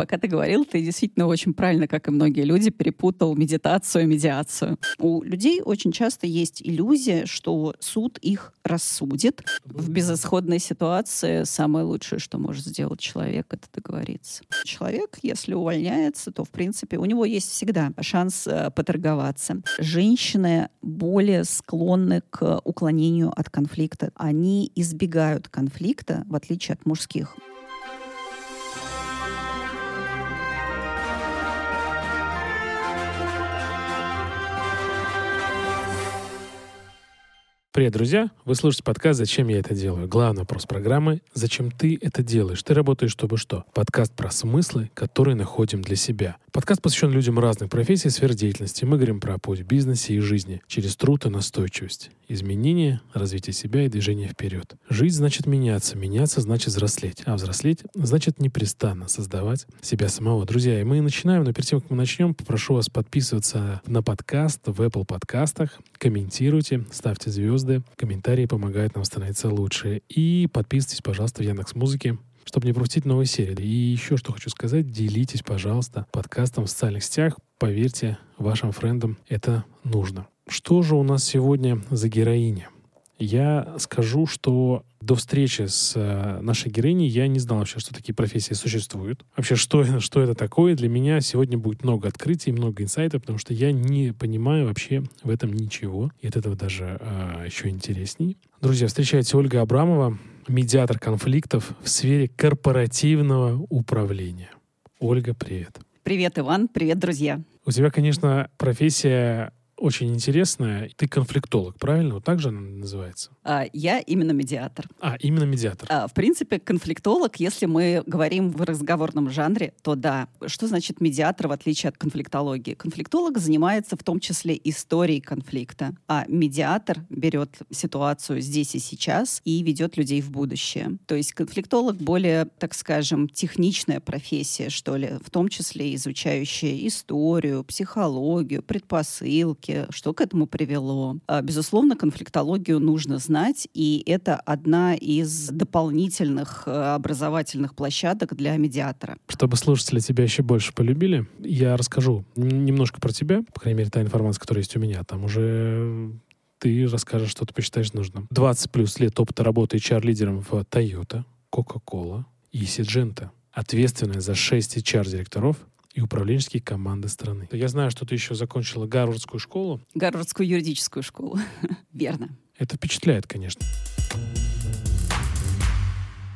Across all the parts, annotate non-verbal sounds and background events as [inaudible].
Пока ты говорил, ты действительно очень правильно, как и многие люди, перепутал медитацию и медиацию. У людей очень часто есть иллюзия, что суд их рассудит. В безысходной ситуации самое лучшее, что может сделать человек, это договориться. Человек, если увольняется, то, в принципе, у него есть всегда шанс э, поторговаться. Женщины более склонны к уклонению от конфликта. Они избегают конфликта, в отличие от мужских. Привет, друзья! Вы слушаете подкаст «Зачем я это делаю?» Главный вопрос программы «Зачем ты это делаешь?» Ты работаешь, чтобы что? Подкаст про смыслы, которые находим для себя. Подкаст посвящен людям разных профессий и сфер деятельности. Мы говорим про путь в бизнесе и жизни через труд и настойчивость. Изменение, развитие себя и движение вперед. Жить значит меняться, меняться значит взрослеть, а взрослеть значит непрестанно создавать себя самого. Друзья, и мы начинаем, но перед тем, как мы начнем, попрошу вас подписываться на подкаст в Apple подкастах, комментируйте, ставьте звезды, комментарии помогают нам становиться лучше. И подписывайтесь, пожалуйста, в Яндекс Музыке, чтобы не пропустить новые серии. И еще что хочу сказать, делитесь, пожалуйста, подкастом в социальных сетях. Поверьте, вашим френдам это нужно. Что же у нас сегодня за героиня? Я скажу, что до встречи с э, нашей героиней я не знал вообще, что такие профессии существуют. Вообще, что, [laughs] что это такое? Для меня сегодня будет много открытий, много инсайтов, потому что я не понимаю вообще в этом ничего. И от этого даже э, еще интересней. Друзья, встречайте Ольга Абрамова, медиатор конфликтов в сфере корпоративного управления. Ольга, привет. Привет, Иван. Привет, друзья. У тебя, конечно, профессия очень интересная. Ты конфликтолог, правильно? Вот так же она называется? А, я именно медиатор. А, именно медиатор. А, в принципе, конфликтолог, если мы говорим в разговорном жанре, то да. Что значит медиатор в отличие от конфликтологии? Конфликтолог занимается в том числе историей конфликта, а медиатор берет ситуацию здесь и сейчас и ведет людей в будущее. То есть конфликтолог более, так скажем, техничная профессия, что ли, в том числе изучающая историю, психологию, предпосылки, конфликте, что к этому привело. А, безусловно, конфликтологию нужно знать, и это одна из дополнительных э, образовательных площадок для медиатора. Чтобы слушатели тебя еще больше полюбили, я расскажу немножко про тебя, по крайней мере, та информация, которая есть у меня. Там уже ты расскажешь, что ты посчитаешь нужным. 20 плюс лет опыта работы HR-лидером в Toyota, Coca-Cola и Сиджента. Ответственность за 6 HR-директоров и управленческие команды страны. Я знаю, что ты еще закончила Гарвардскую школу. Гарвардскую юридическую школу. [laughs] Верно. Это впечатляет, конечно.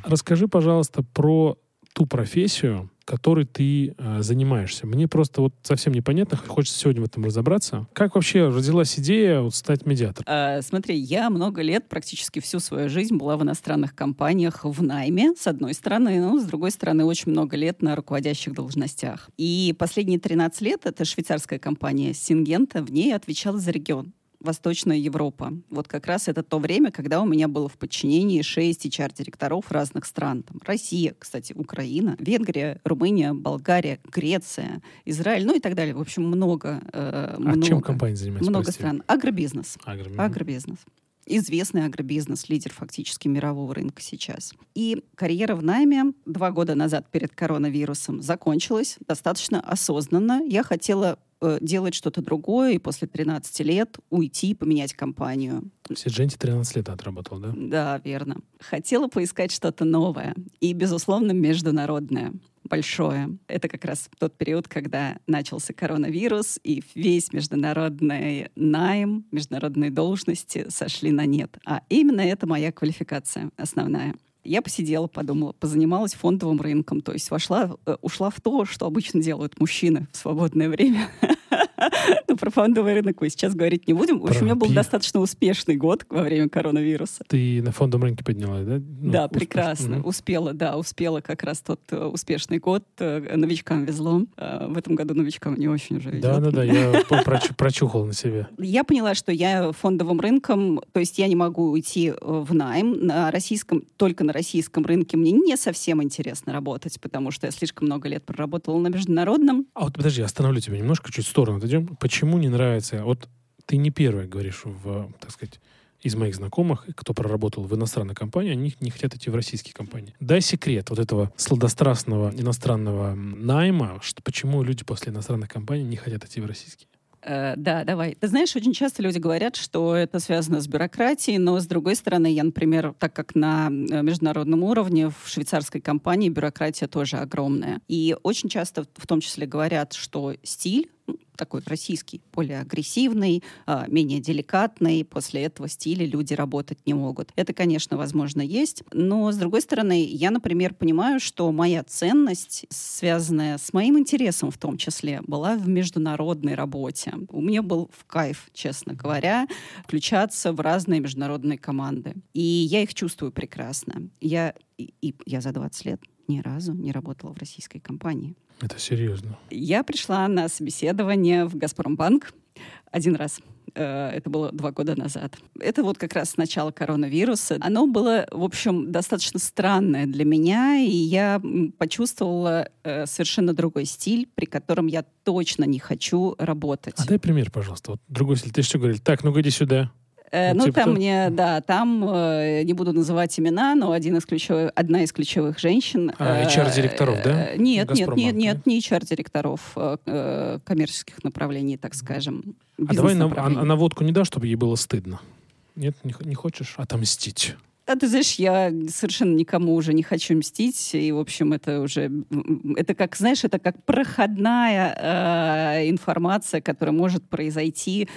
Расскажи, пожалуйста, про ту профессию, которой ты э, занимаешься. Мне просто вот совсем непонятно, хочется сегодня в этом разобраться. Как вообще родилась идея вот, стать медиатором? А, смотри, я много лет, практически всю свою жизнь была в иностранных компаниях в найме, с одной стороны, но с другой стороны, очень много лет на руководящих должностях. И последние 13 лет это швейцарская компания Сингента, в ней отвечала за регион. Восточная Европа. Вот как раз это то время, когда у меня было в подчинении шесть HR-директоров разных стран. Там Россия, кстати, Украина, Венгрия, Румыния, Болгария, Греция, Израиль, ну и так далее. В общем, много. Э, а много, чем компания занимается? Много прости? стран. Агробизнес. Агробизнес. Агробизнес известный агробизнес, лидер фактически мирового рынка сейчас. И карьера в найме два года назад перед коронавирусом закончилась достаточно осознанно. Я хотела э, делать что-то другое и после 13 лет уйти, поменять компанию. В Сидженте 13 лет отработал, да? Да, верно. Хотела поискать что-то новое и, безусловно, международное большое. Это как раз тот период, когда начался коронавирус, и весь международный найм, международные должности сошли на нет. А именно это моя квалификация основная. Я посидела, подумала, позанималась фондовым рынком, то есть вошла, э, ушла в то, что обычно делают мужчины в свободное время. [laughs] [laughs] Ну, про фондовый рынок мы сейчас говорить не будем. В общем, у меня был достаточно успешный год во время коронавируса. Ты на фондовом рынке поднялась, да? Ну, да, прекрасно. Успела, да, успела как раз тот э, успешный год. Э, новичкам везло. Э, в этом году новичкам не очень уже Да, да, да, я [laughs] прочухал на себе. Я поняла, что я фондовым рынком, то есть я не могу уйти в найм на российском, только на российском рынке. Мне не совсем интересно работать, потому что я слишком много лет проработала на международном. А вот подожди, остановлю тебя немножко, чуть в сторону отойдем. Почему не нравится? Вот ты не первый говоришь в, так сказать, из моих знакомых, кто проработал в иностранной компании, они не хотят идти в российские компании. Дай секрет вот этого сладострастного иностранного найма, что почему люди после иностранных компаний не хотят идти в российские. Э, да, давай. Ты знаешь, очень часто люди говорят, что это связано с бюрократией, но с другой стороны, я, например, так как на э, международном уровне в швейцарской компании бюрократия тоже огромная. И очень часто в том числе говорят, что стиль такой российский, более агрессивный, а, менее деликатный. После этого стиля люди работать не могут. Это, конечно, возможно, есть. Но, с другой стороны, я, например, понимаю, что моя ценность, связанная с моим интересом в том числе, была в международной работе. У меня был в кайф, честно говоря, включаться в разные международные команды. И я их чувствую прекрасно. Я, и, и я за 20 лет ни разу не работала в российской компании. Это серьезно. Я пришла на собеседование в «Газпромбанк» один раз. Э, это было два года назад. Это вот как раз с начала коронавируса. Оно было, в общем, достаточно странное для меня, и я почувствовала э, совершенно другой стиль, при котором я точно не хочу работать. А дай пример, пожалуйста. Вот другой стиль. Ты что говорили? Так, ну-ка иди сюда. Э, ну, типа там мне, да, там, э, не буду называть имена, но один из ключевых, одна из ключевых женщин. А, HR-директоров, э, да? Нет, нет, нет, нет, не HR-директоров коммерческих направлений, так скажем. А давай на, а, а наводку не дашь, чтобы ей было стыдно? Нет, не, не хочешь отомстить? А ты знаешь, я совершенно никому уже не хочу мстить, и, в общем, это уже, это как, знаешь, это как проходная э, информация, которая может произойти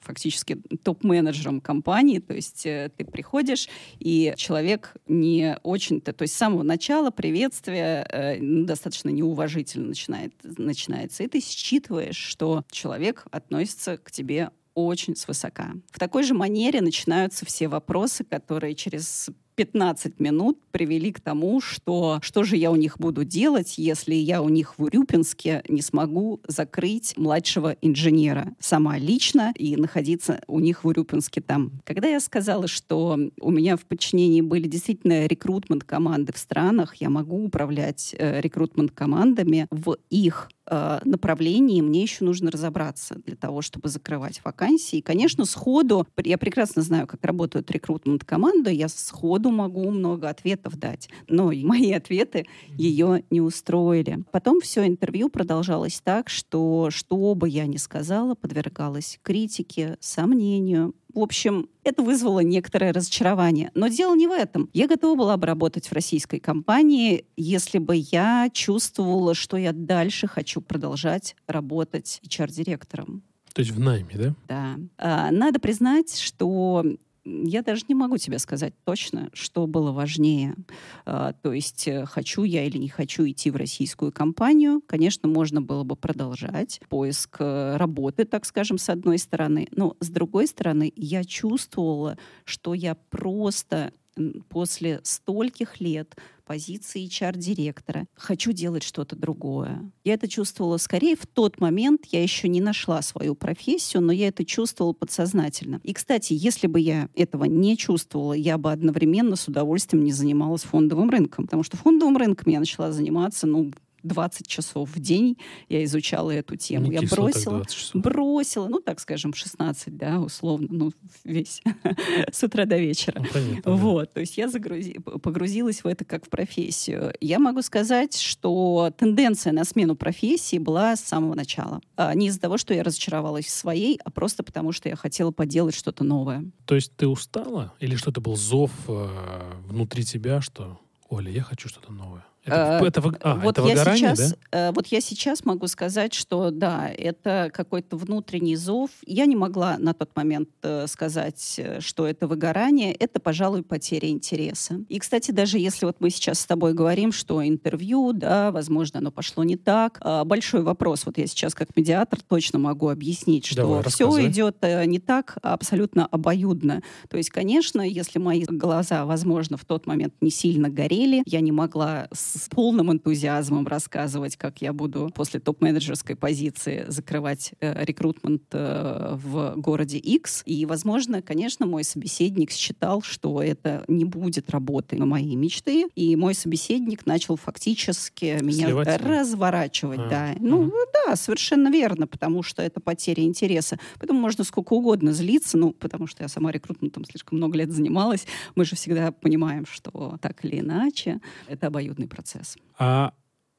фактически топ-менеджером компании, то есть э, ты приходишь, и человек не очень-то, то есть с самого начала приветствие э, достаточно неуважительно начинает, начинается, и ты считываешь, что человек относится к тебе очень свысока. В такой же манере начинаются все вопросы, которые через 15 минут привели к тому, что что же я у них буду делать, если я у них в Урюпинске не смогу закрыть младшего инженера сама лично и находиться у них в Урюпинске там. Когда я сказала, что у меня в подчинении были действительно рекрутмент команды в странах, я могу управлять э, рекрутмент командами в их э, направлении мне еще нужно разобраться для того, чтобы закрывать вакансии. И, конечно, сходу, я прекрасно знаю, как работают рекрутмент команды, я сходу могу много ответов дать, но мои ответы ее не устроили. Потом все интервью продолжалось так, что что бы я ни сказала, подвергалась критике, сомнению, в общем, это вызвало некоторое разочарование. Но дело не в этом. Я готова была бы работать в российской компании, если бы я чувствовала, что я дальше хочу продолжать работать HR-директором. То есть в найме, да? Да. А, надо признать, что я даже не могу тебе сказать точно, что было важнее. А, то есть, э, хочу я или не хочу идти в российскую компанию. Конечно, можно было бы продолжать поиск э, работы, так скажем, с одной стороны. Но с другой стороны, я чувствовала, что я просто после стольких лет позиции HR-директора. Хочу делать что-то другое. Я это чувствовала скорее в тот момент. Я еще не нашла свою профессию, но я это чувствовала подсознательно. И, кстати, если бы я этого не чувствовала, я бы одновременно с удовольствием не занималась фондовым рынком. Потому что фондовым рынком я начала заниматься, ну, 20 часов в день я изучала эту тему. Не я бросила, бросила, ну, так скажем, 16, да, условно, ну, весь [laughs] с утра до вечера. Ну, понятно, вот, да. то есть я загрузи, погрузилась в это как в профессию. Я могу сказать, что тенденция на смену профессии была с самого начала. А не из-за того, что я разочаровалась в своей, а просто потому, что я хотела поделать что-то новое. То есть ты устала? Или что-то был зов э, внутри тебя, что, Оля, я хочу что-то новое? Это, э, это, а, вот это я сейчас, да? Э, вот я сейчас могу сказать, что да, это какой-то внутренний зов. Я не могла на тот момент э, сказать, что это выгорание. Это, пожалуй, потеря интереса. И, кстати, даже если вот мы сейчас с тобой говорим, что интервью, да, возможно, оно пошло не так. Большой вопрос. Вот я сейчас как медиатор точно могу объяснить, что Давай, все идет не так абсолютно обоюдно. То есть, конечно, если мои глаза, возможно, в тот момент не сильно горели, я не могла с с полным энтузиазмом рассказывать, как я буду после топ-менеджерской позиции закрывать э, рекрутмент э, в городе X. И, возможно, конечно, мой собеседник считал, что это не будет работой на моей мечты, и мой собеседник начал фактически меня Сливать? разворачивать. А, Да. Ну, мгм. да, совершенно верно, потому что это потеря интереса. Поэтому можно сколько угодно злиться, ну, потому что я сама рекрутментом слишком много лет занималась. Мы же всегда понимаем, что так или иначе это обоюдный процесс. А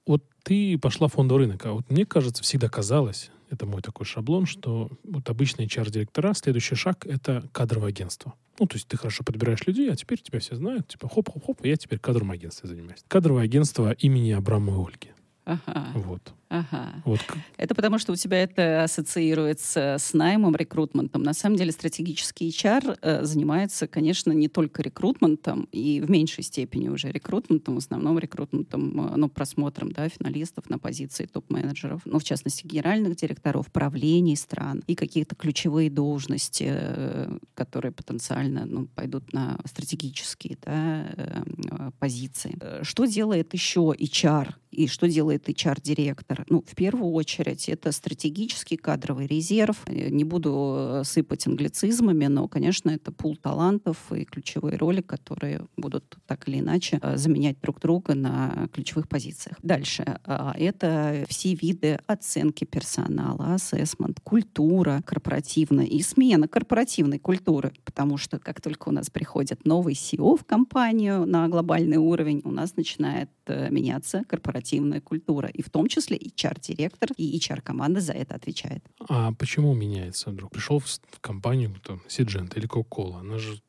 вот ты пошла в фондовый рынок, а вот мне кажется, всегда казалось, это мой такой шаблон, что вот обычные HR-директора, следующий шаг — это кадровое агентство. Ну, то есть ты хорошо подбираешь людей, а теперь тебя все знают, типа хоп-хоп-хоп, я теперь кадровым агентством занимаюсь. Кадровое агентство имени Абрамовой Ольги. Ага, Вот. Ага. Вот. Это потому, что у тебя это ассоциируется с наймом, рекрутментом. На самом деле стратегический HR э, занимается, конечно, не только рекрутментом, и в меньшей степени уже рекрутментом, в основном рекрутментом, э, ну, просмотром, да, финалистов на позиции топ-менеджеров, ну, в частности, генеральных директоров, правлений стран и какие-то ключевые должности, э, которые потенциально, ну, пойдут на стратегические, да, э, позиции. Что делает еще HR? И что делает HR-директор? Ну, в первую очередь, это стратегический кадровый резерв. Э, Не буду э, сыпать англицизмами, но, конечно, это пул талантов и ключевые роли, которые будут так или иначе э, заменять друг друга на ключевых позициях. Дальше. а, Это все виды оценки персонала, ассессмент, культура корпоративная и смена корпоративной культуры. Потому что как только у нас приходит новый CEO в компанию на глобальный уровень, у нас начинает э, меняться корпоративная культура. И в том числе HR-директор и HR-команда за это отвечает. А почему меняется вдруг? Пришел в, компанию, там, Сиджента или Кока-Кола. Она же,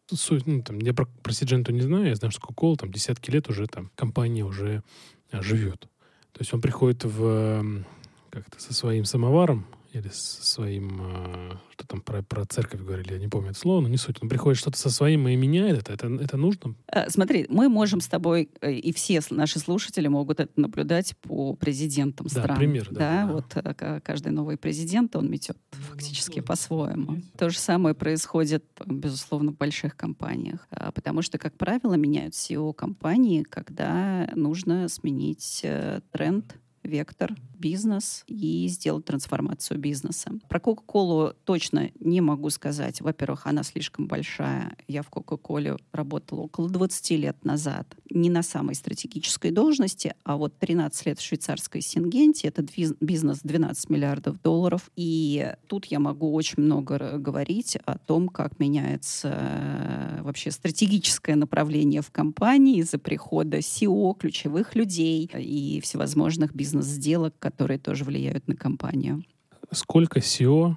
ну, там, я про, про Сидженту не знаю, я знаю, что Кока-Кола там десятки лет уже там компания уже а, живет. То есть он приходит в, как-то со своим самоваром или со своим, а, что там про, про церковь говорили, я не помню это слово, но не суть. Он приходит что-то со своим и меняет это. Это, это нужно? Э, Смотри, мы можем с тобой, э, и все наши слушатели могут это наблюдать по президентам Да, стран. пример, да, да. вот э, ка- каждый новый президент, он метет фактически по-своему. То же самое происходит, э, безусловно, в больших компаниях. Потому что, как правило, меняют SEO компании, когда нужно сменить э, тренд вектор, бизнес и сделать трансформацию бизнеса. Про Кока-Колу точно не могу сказать. Во-первых, она слишком большая. Я в Кока-Коле работала около 20 лет назад. Не на самой стратегической должности, а вот 13 лет в швейцарской Сингенте. Это бизнес 12 миллиардов долларов. И тут я могу очень много говорить о том, как меняется э, вообще стратегическое направление в компании из-за прихода SEO, ключевых людей и всевозможных бизнес-сделок, которые тоже влияют на компанию. Сколько SEO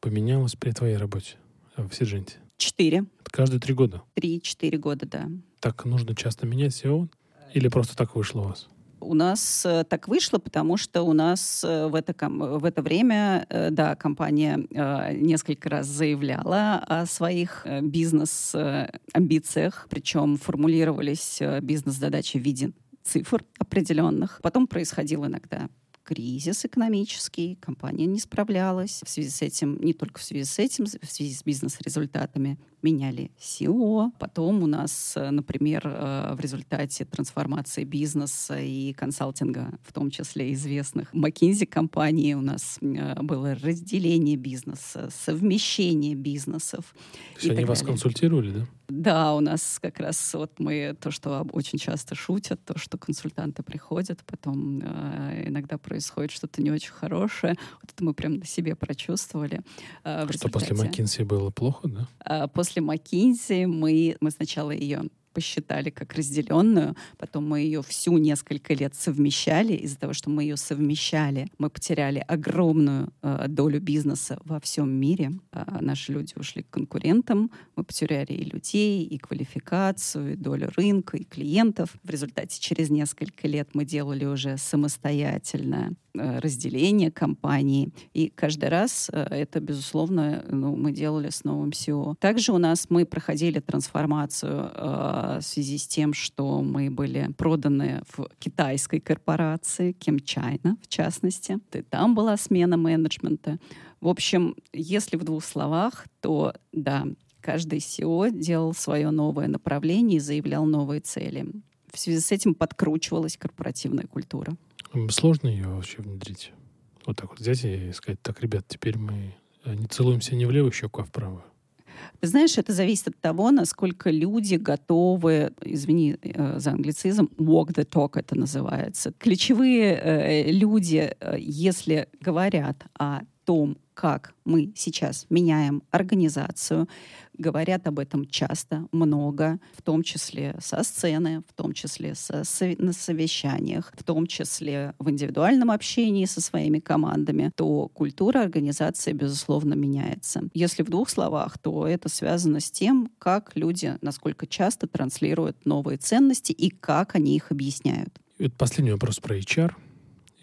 поменялось при твоей работе э, в Сидженте? Четыре. Каждые три года. Три-четыре года, да. Так нужно часто менять SEO? Или просто так вышло у вас? У нас э, так вышло, потому что у нас э, в это, в это время, да, компания несколько раз заявляла о своих бизнес-амбициях, причем формулировались бизнес-задачи в виде цифр определенных. Потом происходил иногда кризис экономический, компания не справлялась. В связи с этим, не только в связи с этим, в связи с бизнес-результатами меняли SEO. Потом у нас, например, э, в результате трансформации бизнеса и консалтинга, в том числе известных McKinsey компании, у нас э, было разделение бизнеса, совмещение бизнесов. То есть они вас далее. консультировали, да? Да, у нас как раз вот мы то, что очень часто шутят, то, что консультанты приходят, потом э, иногда происходит что-то не очень хорошее. Вот это мы прям на себе прочувствовали. э, Что после. McKinsey было плохо, да? А После McKinsey мы, мы сначала ее посчитали как разделенную, потом мы ее всю несколько лет совмещали. Из-за того, что мы ее совмещали, мы потеряли огромную э, долю бизнеса во всем мире. А наши люди ушли к конкурентам, мы потеряли и людей, и квалификацию, и долю рынка, и клиентов. В результате через несколько лет мы делали уже самостоятельное э, разделение компании. И каждый раз э, это, безусловно, ну, мы делали с новым SEO. Также у нас мы проходили трансформацию э, в связи с тем, что мы были проданы в китайской корпорации, Кем China, в частности. И там была смена менеджмента. В общем, если в двух словах, то да, каждый SEO делал свое новое направление и заявлял новые цели. В связи с этим подкручивалась корпоративная культура. Сложно ее вообще внедрить? Вот так вот взять и сказать, так, ребят, теперь мы э, не целуемся не в левую щеку, а в правую. Знаешь, это зависит от того, насколько люди готовы, извини э, за англицизм, walk the talk это называется. Ключевые э, люди, э, если говорят о том, как мы сейчас меняем организацию, говорят об этом часто, много, в том числе со сцены, в том числе со, на совещаниях, в том числе в индивидуальном общении со своими командами, то культура организации, безусловно, меняется. Если в двух словах, то это связано с тем, как люди, насколько часто транслируют новые ценности и как они их объясняют. Это последний вопрос про HR,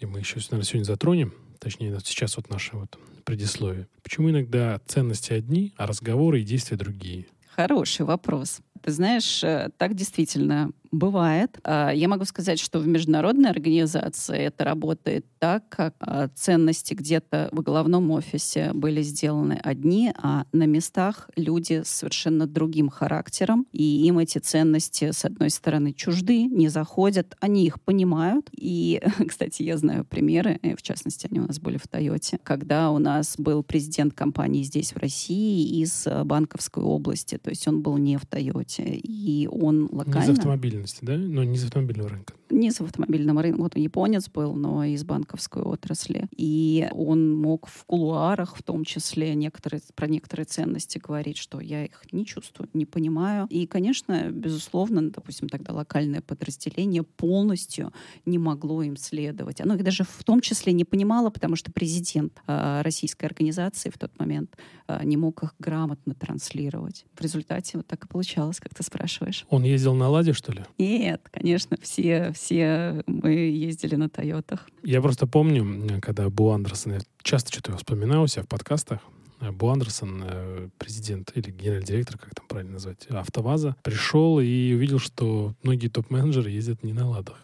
и мы еще, наверное, сегодня затронем точнее, сейчас вот наше вот предисловие. Почему иногда ценности одни, а разговоры и действия другие? Хороший вопрос. Ты знаешь, э, так действительно бывает. А, я могу сказать, что в международной организации это работает так, как а, ценности где-то в головном офисе были сделаны одни, а на местах люди с совершенно другим характером, и им эти ценности, с одной стороны, чужды, не заходят, они их понимают. И, [laughs] кстати, я знаю примеры, э, в частности, они у нас были в Тойоте, когда у нас был президент компании здесь, в России, из э, банковской области, то есть он был не в Тойоте, и он локально... Не из автомобильности, да? Но не из автомобильного рынка. Не из автомобильного рынка. Вот он японец был, но из банковской отрасли. И он мог в кулуарах, в том числе, некоторые, про некоторые ценности говорить, что я их не чувствую, не понимаю. И, конечно, безусловно, допустим, тогда локальное подразделение полностью не могло им следовать. Оно их даже в том числе не понимало, потому что президент э, российской организации в тот момент э, не мог их грамотно транслировать. В результате вот так и получалось, как ты спрашиваешь. Он ездил на «Ладе», что ли? Нет, конечно, все, все мы ездили на «Тойотах». Я просто помню, когда Бу Андерсон, я часто что-то вспоминаю у себя в подкастах, Бу Андерсон, э, президент или генеральный директор, как там правильно назвать, АвтоВАЗа, пришел и увидел, что многие топ-менеджеры ездят не на «Ладах».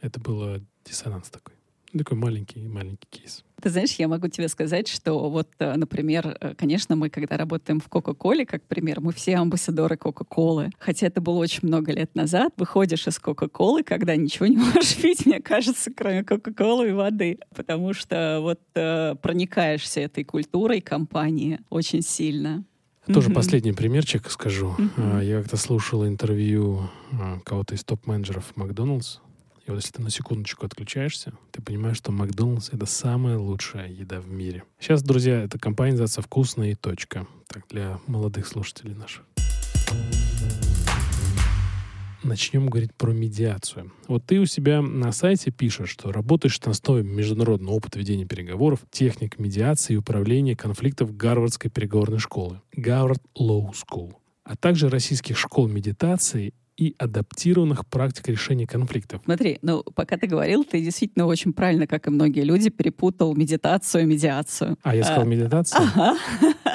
Это было диссонанс такой. Такой маленький-маленький кейс. Ты знаешь, я могу тебе сказать, что вот, э, например, э, конечно, мы, когда работаем в Кока-Коле, как пример, мы все амбассадоры Кока-Колы. Хотя это было очень много лет назад. Выходишь из Кока-Колы, когда ничего не [laughs] можешь пить, мне кажется, кроме Кока-Колы и воды. Потому что вот э, проникаешься этой культурой компании очень сильно. Тоже mm-hmm. последний примерчик скажу. Mm-hmm. Я как-то слушал интервью кого-то из топ-менеджеров Макдоналдс, и вот если ты на секундочку отключаешься, ты понимаешь, что Макдональдс — это самая лучшая еда в мире. Сейчас, друзья, эта компания называется «Вкусная и точка». Так, для молодых слушателей наших. Начнем говорить про медиацию. Вот ты у себя на сайте пишешь, что работаешь на основе международного опыта ведения переговоров, техник медиации и управления конфликтов Гарвардской переговорной школы, Гарвард Law School, а также российских школ медитации и адаптированных практик решения конфликтов. Смотри, ну, пока ты говорил, ты действительно очень правильно, как и многие люди, перепутал медитацию и медиацию. А, я сказал а, медитацию? Ага.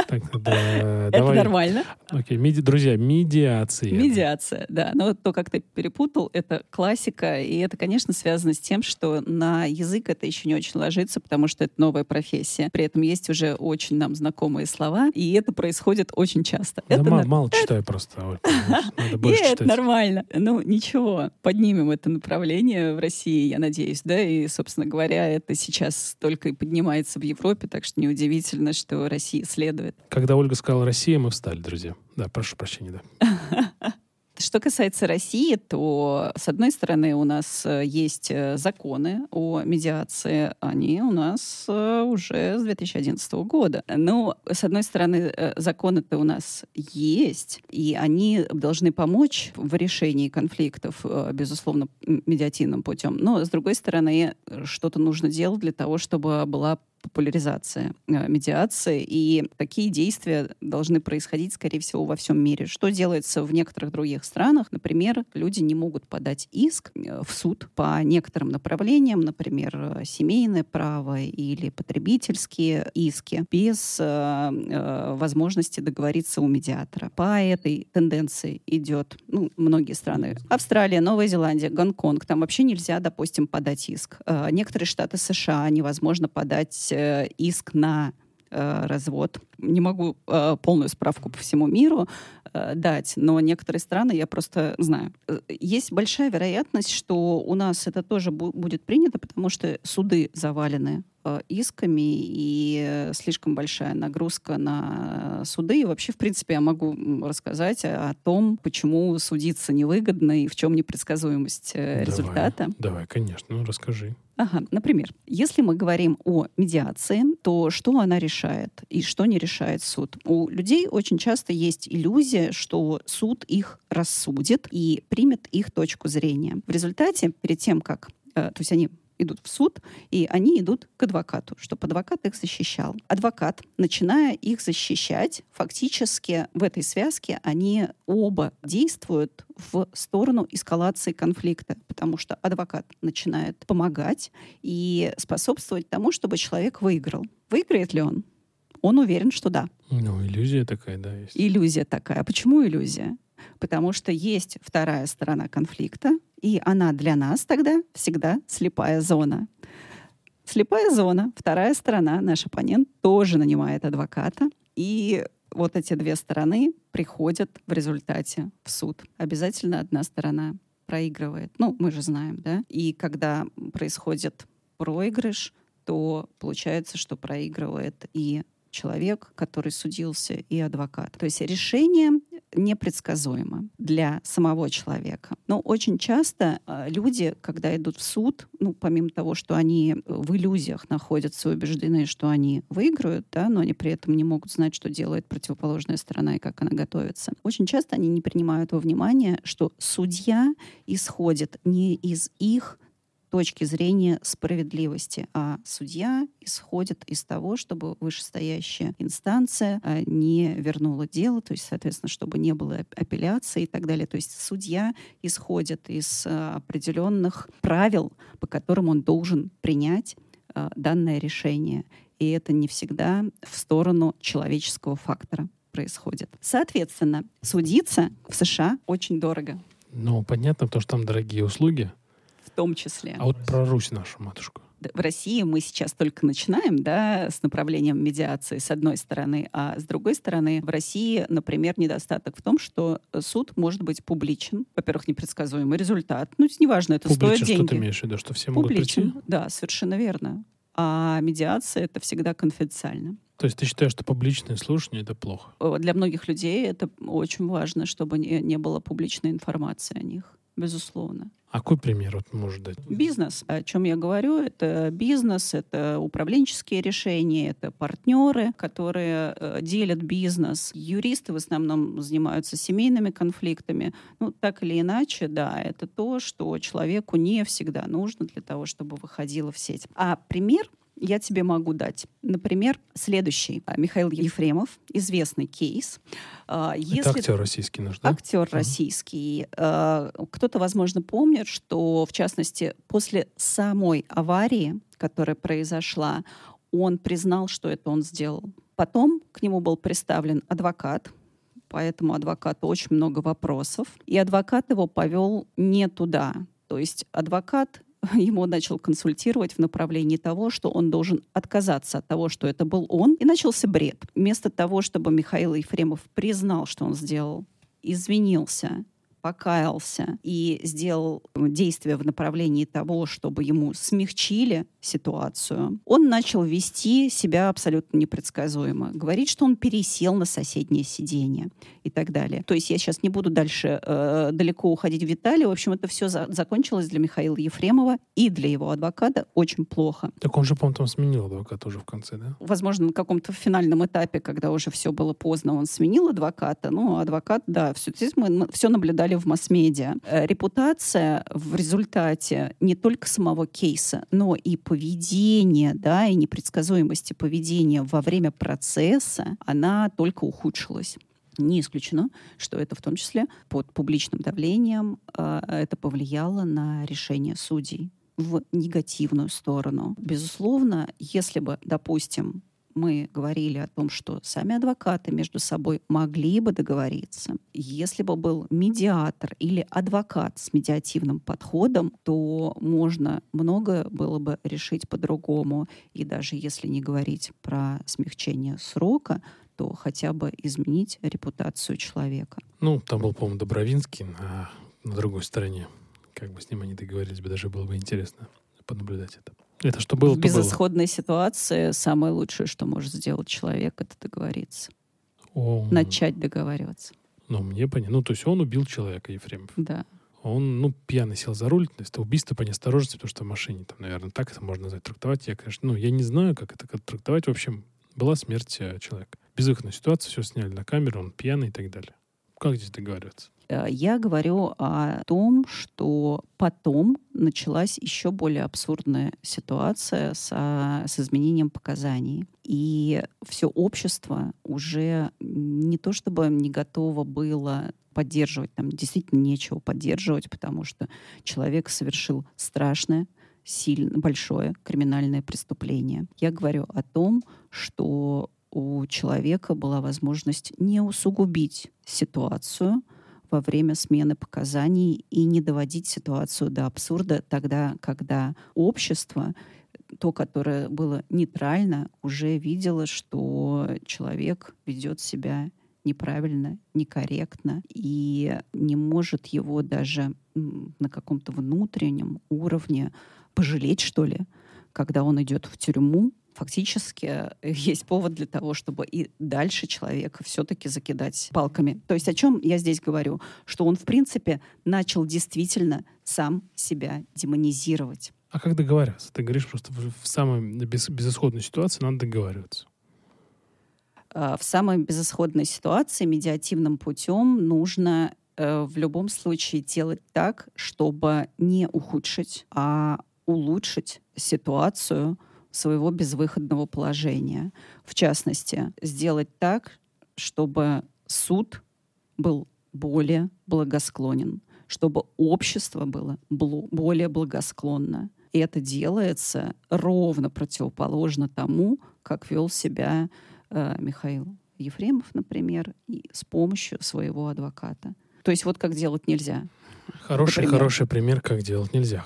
Так, да, [laughs] Это давай. нормально. Окей, меди... друзья, медиация. Медиация, да. Но то, как ты перепутал, это классика, и это, конечно, связано с тем, что на язык это еще не очень ложится, потому что это новая профессия. При этом есть уже очень нам знакомые слова, и это происходит очень часто. Да это мало, мало читаю просто. [laughs] Надо больше читать. нормально. Ну, ничего. Поднимем это направление в России, я надеюсь, да, и, собственно говоря, это сейчас только и поднимается в Европе, так что неудивительно, что Россия следует. Когда Ольга сказала «Россия», мы встали, друзья. Да, прошу прощения, да. [laughs] Что касается России, то, с одной стороны, у нас э, есть э, законы о медиации. Они у нас э, уже с 2011 года. Но, с одной стороны, законы-то у нас есть, и они должны помочь в решении конфликтов, безусловно, медиативным путем. Но, с другой стороны, что-то нужно делать для того, чтобы была популяризация э, медиации, и такие действия должны происходить, скорее всего, во всем мире. Что делается в некоторых других странах? Например, люди не могут подать иск э, в суд по некоторым направлениям, например, э, семейное право или потребительские иски, без э, возможности договориться у медиатора. По этой тенденции идет ну, многие страны. Австралия, Новая Зеландия, Гонконг. Там вообще нельзя, допустим, подать иск. Э, некоторые штаты США невозможно подать Э, иск на э, развод. Не могу э, полную справку по всему миру дать, но некоторые страны я просто знаю. Есть большая вероятность, что у нас это тоже бу- будет принято, потому что суды завалены исками и слишком большая нагрузка на суды. И вообще, в принципе, я могу рассказать о том, почему судиться невыгодно и в чем непредсказуемость э, давай, результата. Давай, конечно, ну расскажи. Ага, например, если мы говорим о медиации, то что она решает и что не решает суд? У людей очень часто есть иллюзия, что суд их рассудит и примет их точку зрения. В результате, перед тем, как то есть они идут в суд, и они идут к адвокату, чтобы адвокат их защищал. Адвокат, начиная их защищать, фактически в этой связке они оба действуют в сторону эскалации конфликта, потому что адвокат начинает помогать и способствовать тому, чтобы человек выиграл. Выиграет ли он? Он уверен, что да. Ну, иллюзия такая, да, есть. Иллюзия такая. А почему иллюзия? Потому что есть вторая сторона конфликта, и она для нас тогда всегда слепая зона. Слепая зона, вторая сторона, наш оппонент тоже нанимает адвоката, и вот эти две стороны приходят в результате в суд. Обязательно одна сторона проигрывает. Ну, мы же знаем, да? И когда происходит проигрыш, то получается, что проигрывает и человек, который судился, и адвокат. То есть решение непредсказуемо для самого человека. Но очень часто э, люди, когда идут в суд, ну, помимо того, что они в иллюзиях находятся, убеждены, что они выиграют, да, но они при этом не могут знать, что делает противоположная сторона и как она готовится. Очень часто они не принимают во внимание, что судья исходит не из их точки зрения справедливости, а судья исходит из того, чтобы вышестоящая инстанция а, не вернула дело, то есть, соответственно, чтобы не было апелляции и так далее. То есть судья исходит из а, определенных правил, по которым он должен принять а, данное решение. И это не всегда в сторону человеческого фактора происходит. Соответственно, судиться в США очень дорого. Ну, понятно, потому что там дорогие услуги в том числе. А вот про Русь нашу матушку. В России мы сейчас только начинаем, да, с направлением медиации, с одной стороны, а с другой стороны, в России, например, недостаток в том, что суд может быть публичен. Во-первых, непредсказуемый результат. Ну, неважно, это публичен, стоит деньги. что ты имеешь в виду, что все публичен, могут прийти? Да, совершенно верно. А медиация — это всегда конфиденциально. То есть ты считаешь, что публичное слушание — это плохо? Для многих людей это очень важно, чтобы не, не было публичной информации о них, безусловно. А какой пример вот может дать? Бизнес. О чем я говорю? Это бизнес, это управленческие решения, это партнеры, которые э, делят бизнес. Юристы в основном занимаются семейными конфликтами. Ну, так или иначе, да, это то, что человеку не всегда нужно для того, чтобы выходило в сеть. А пример я тебе могу дать. Например, следующий. А, Михаил Ефремов, известный кейс. А, если... Это актер российский наш, да? Актер uh-huh. российский. А, кто-то, возможно, помнит, что, в частности, после самой аварии, которая произошла, он признал, что это он сделал. Потом к нему был представлен адвокат, поэтому адвокату очень много вопросов. И адвокат его повел не туда. То есть адвокат [laughs] ему начал консультировать в направлении того, что он должен отказаться от того, что это был он, и начался бред. Вместо того, чтобы Михаил Ефремов признал, что он сделал, извинился, покаялся и сделал действия в направлении того, чтобы ему смягчили ситуацию, он начал вести себя абсолютно непредсказуемо. Говорит, что он пересел на соседнее сиденье и так далее. То есть я сейчас не буду дальше э, далеко уходить в детали. В общем, это все за закончилось для Михаила Ефремова и для его адвоката очень плохо. Так он же, по-моему, там сменил адвоката уже в конце, да? Возможно, на каком-то финальном этапе, когда уже все было поздно, он сменил адвоката. Ну, адвокат, да, все, здесь мы все наблюдали в масс-медиа. Э, репутация в результате не только самого кейса, но и поведения, да, и непредсказуемости поведения во время процесса, она только ухудшилась. Не исключено, что это в том числе под публичным давлением э, это повлияло на решение судей в негативную сторону. Безусловно, если бы, допустим, мы говорили о том, что сами адвокаты между собой могли бы договориться. Если бы был медиатор или адвокат с медиативным подходом, то можно многое было бы решить по-другому. И даже если не говорить про смягчение срока, то хотя бы изменить репутацию человека. Ну, там был, по-моему, Добровинский на, на другой стороне. Как бы с ним они договорились бы, даже было бы интересно понаблюдать это. Это что было, В безысходной было. ситуации самое лучшее, что может сделать человек, это договориться. О, Начать договариваться. Ну, мне понятно. Ну, то есть он убил человека, Ефремов. Да. Он, ну, пьяный сел за руль, то есть это убийство по неосторожности, потому что в машине, там, наверное, так это можно назвать, трактовать. Я, конечно, ну, я не знаю, как это трактовать. В общем, была смерть э, человека. Безвыходная ситуация, все сняли на камеру, он пьяный и так далее. Как здесь договариваться? Э, я говорю о том, что потом началась еще более абсурдная ситуация со, с изменением показаний. И все общество уже не то чтобы не готово было поддерживать, там действительно нечего поддерживать, потому что человек совершил страшное, сильно большое криминальное преступление. Я говорю о том, что у человека была возможность не усугубить ситуацию, во время смены показаний и не доводить ситуацию до абсурда тогда, когда общество, то, которое было нейтрально, уже видело, что человек ведет себя неправильно, некорректно и не может его даже на каком-то внутреннем уровне пожалеть, что ли, когда он идет в тюрьму, фактически э, есть повод для того, чтобы и дальше человека все-таки закидать палками. То есть о чем я здесь говорю? Что он, в принципе, начал действительно сам себя демонизировать. А как договариваться? Ты говоришь, просто в самой без, безысходной ситуации надо договариваться. А, в самой безысходной ситуации медиативным путем нужно э, в любом случае делать так, чтобы не ухудшить, а улучшить ситуацию, своего безвыходного положения. В частности, сделать так, чтобы суд был более благосклонен, чтобы общество было более благосклонно. И это делается ровно противоположно тому, как вел себя э, Михаил Ефремов, например, и с помощью своего адвоката. То есть вот как делать нельзя. Хороший, хороший пример, как делать нельзя.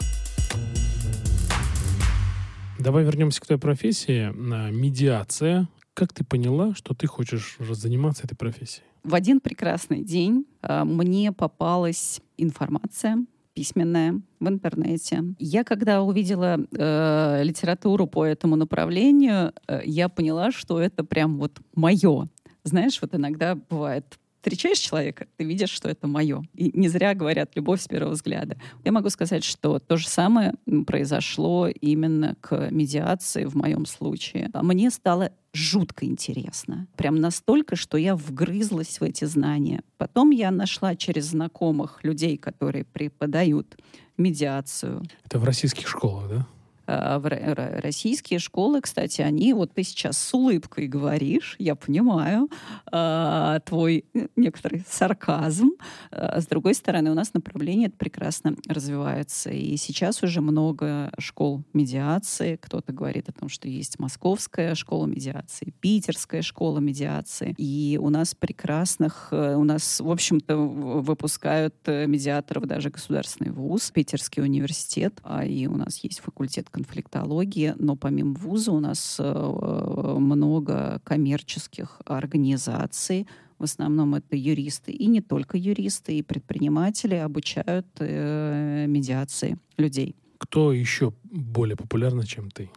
Давай вернемся к твоей профессии. Медиация. Как ты поняла, что ты хочешь заниматься этой профессией? В один прекрасный день э, мне попалась информация письменная в интернете. Я когда увидела э, литературу по этому направлению, э, я поняла, что это прям вот мое. Знаешь, вот иногда бывает встречаешь человека, ты видишь, что это мое. И не зря говорят «любовь с первого взгляда». Я могу сказать, что то же самое произошло именно к медиации в моем случае. А мне стало жутко интересно. Прям настолько, что я вгрызлась в эти знания. Потом я нашла через знакомых людей, которые преподают медиацию. Это в российских школах, да? Э, российские школы, кстати, они, вот ты сейчас с улыбкой говоришь, я понимаю, э, твой некоторый сарказм. Э, с другой стороны, у нас направление это прекрасно развивается. И сейчас уже много школ медиации. Кто-то говорит о том, что есть московская школа медиации, питерская школа медиации. И у нас прекрасных, у нас, в общем-то, выпускают медиаторов даже государственный вуз, Питерский университет, а и у нас есть факультет конфликтологии, но помимо вуза у нас э, много коммерческих организаций, в основном это юристы, и не только юристы, и предприниматели обучают э, медиации людей. Кто еще более популярный, чем ты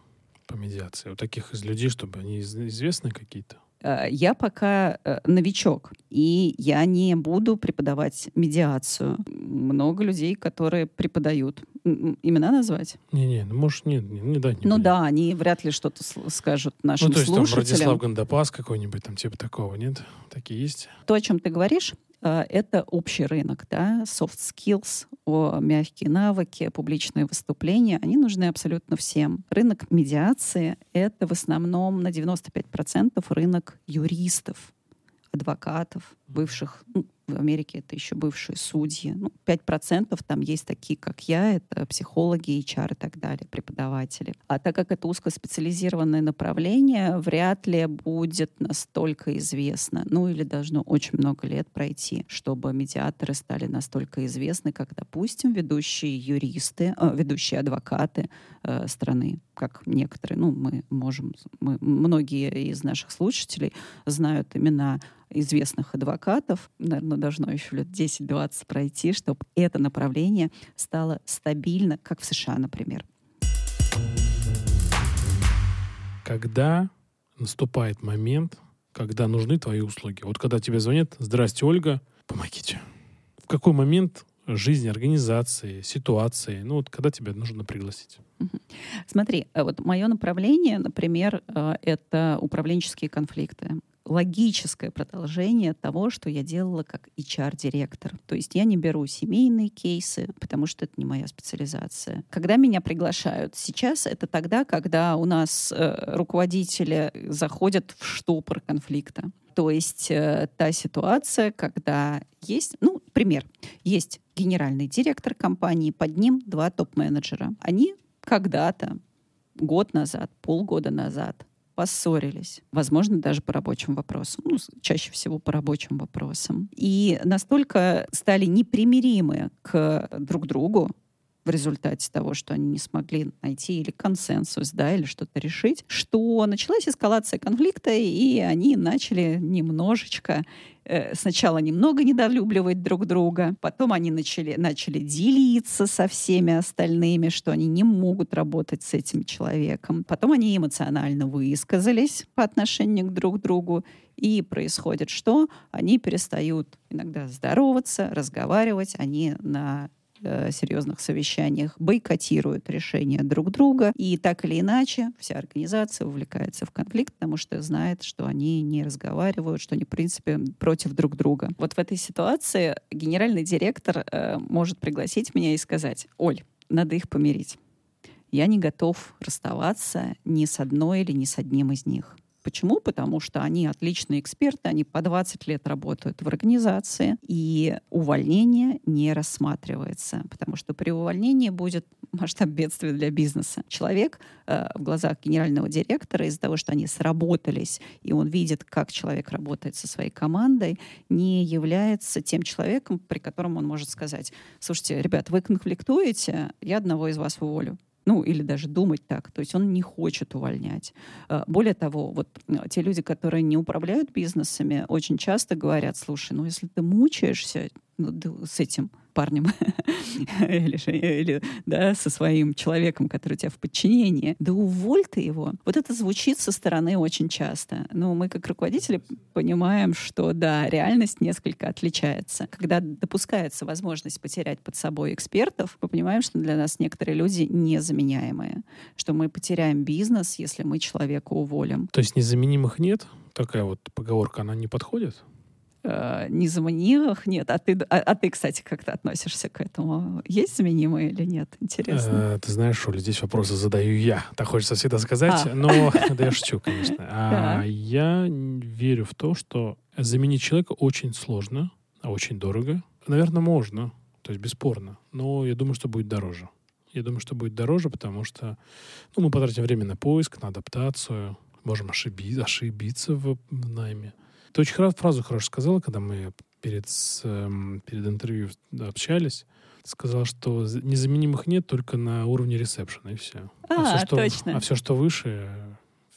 по медиации? У таких из людей, чтобы они известны какие-то? Э, я пока э, новичок, и я не буду преподавать медиацию. Много людей, которые преподают. Имена назвать? Не-не, ну, может, не, не, не дать. Не ну да, они вряд ли что-то скажут нашим Ну, то есть слушателям. там Радислав Гандапас какой-нибудь, там типа такого, нет? Такие есть? То, о чем ты говоришь, это общий рынок, да, soft skills, о мягкие навыки, публичные выступления, они нужны абсолютно всем. Рынок медиации — это в основном на 95% рынок юристов, адвокатов, бывших, ну, в Америке это еще бывшие судьи. Ну, 5% там есть такие, как я, это психологи, HR и так далее, преподаватели. А так как это узкоспециализированное направление, вряд ли будет настолько известно. Ну или должно очень много лет пройти, чтобы медиаторы стали настолько известны, как, допустим, ведущие юристы, э, ведущие адвокаты э, страны как некоторые, ну, мы можем, мы, многие из наших слушателей знают имена известных адвокатов. Наверное, должно еще лет 10-20 пройти, чтобы это направление стало стабильно, как в США, например. Когда наступает момент, когда нужны твои услуги? Вот когда тебе звонят, здрасте, Ольга, помогите. В какой момент жизни, организации, ситуации, ну вот когда тебя нужно пригласить? Смотри, э, вот мое направление, например, э, это управленческие конфликты логическое продолжение того, что я делала как HR-директор. То есть я не беру семейные кейсы, потому что это не моя специализация. Когда меня приглашают сейчас, это тогда, когда у нас э, руководители заходят в штопор конфликта. То есть э, та ситуация, когда есть, ну, пример, есть генеральный директор компании, под ним два топ-менеджера. Они когда-то, год назад, полгода назад, поссорились. Возможно, даже по рабочим вопросам. Ну, чаще всего по рабочим вопросам. И настолько стали непримиримы к друг другу, в результате того, что они не смогли найти или консенсус, да, или что-то решить, что началась эскалация конфликта, и они начали немножечко сначала немного недолюбливать друг друга, потом они начали, начали делиться со всеми остальными, что они не могут работать с этим человеком. Потом они эмоционально высказались по отношению к друг другу, и происходит что? Они перестают иногда здороваться, разговаривать, они на э, серьезных совещаниях бойкотируют решения друг друга, и так или иначе вся организация увлекается в конфликт, потому что знает, что они не разговаривают, что они, в принципе, против друг друга. Вот в этой ситуации генеральный директор э, может пригласить меня и сказать, Оль, надо их помирить. Я не готов расставаться ни с одной или ни с одним из них. Почему? Потому что они отличные эксперты, они по 20 лет работают в организации, и увольнение не рассматривается, потому что при увольнении будет масштаб бедствия для бизнеса. Человек э, в глазах генерального директора из-за того, что они сработались, и он видит, как человек работает со своей командой, не является тем человеком, при котором он может сказать, слушайте, ребят, вы конфликтуете, я одного из вас уволю ну, или даже думать так. То есть он не хочет увольнять. А, более того, вот э, те люди, которые не управляют бизнесами, очень часто говорят, слушай, ну, если ты мучаешься ну, с этим, парнем [laughs] или, или да, со своим человеком, который у тебя в подчинении, да уволь ты его. Вот это звучит со стороны очень часто. Но мы как руководители понимаем, что да, реальность несколько отличается. Когда допускается возможность потерять под собой экспертов, мы понимаем, что для нас некоторые люди незаменяемые, что мы потеряем бизнес, если мы человека уволим. То есть незаменимых нет? Такая вот поговорка, она не подходит? Э, незаменимых нет. А ты, а, а ты, кстати, как-то относишься к этому? Есть заменимые или нет? Интересно. Э, ты знаешь, Оля, здесь вопросы задаю я. Так хочется всегда сказать, а. но [laughs] да я шучу, конечно. А я верю в то, что заменить человека очень сложно, а очень дорого. Наверное, можно, то есть бесспорно, но я думаю, что будет дороже. Я думаю, что будет дороже, потому что ну, мы потратим время на поиск, на адаптацию, можем ошибиться, ошибиться в, в найме. Ты очень фразу хорошо сказала, когда мы перед, эм, перед интервью общались. Ты сказал, что незаменимых нет только на уровне ресепшена, и все. А, а все, что, точно. А все, что выше,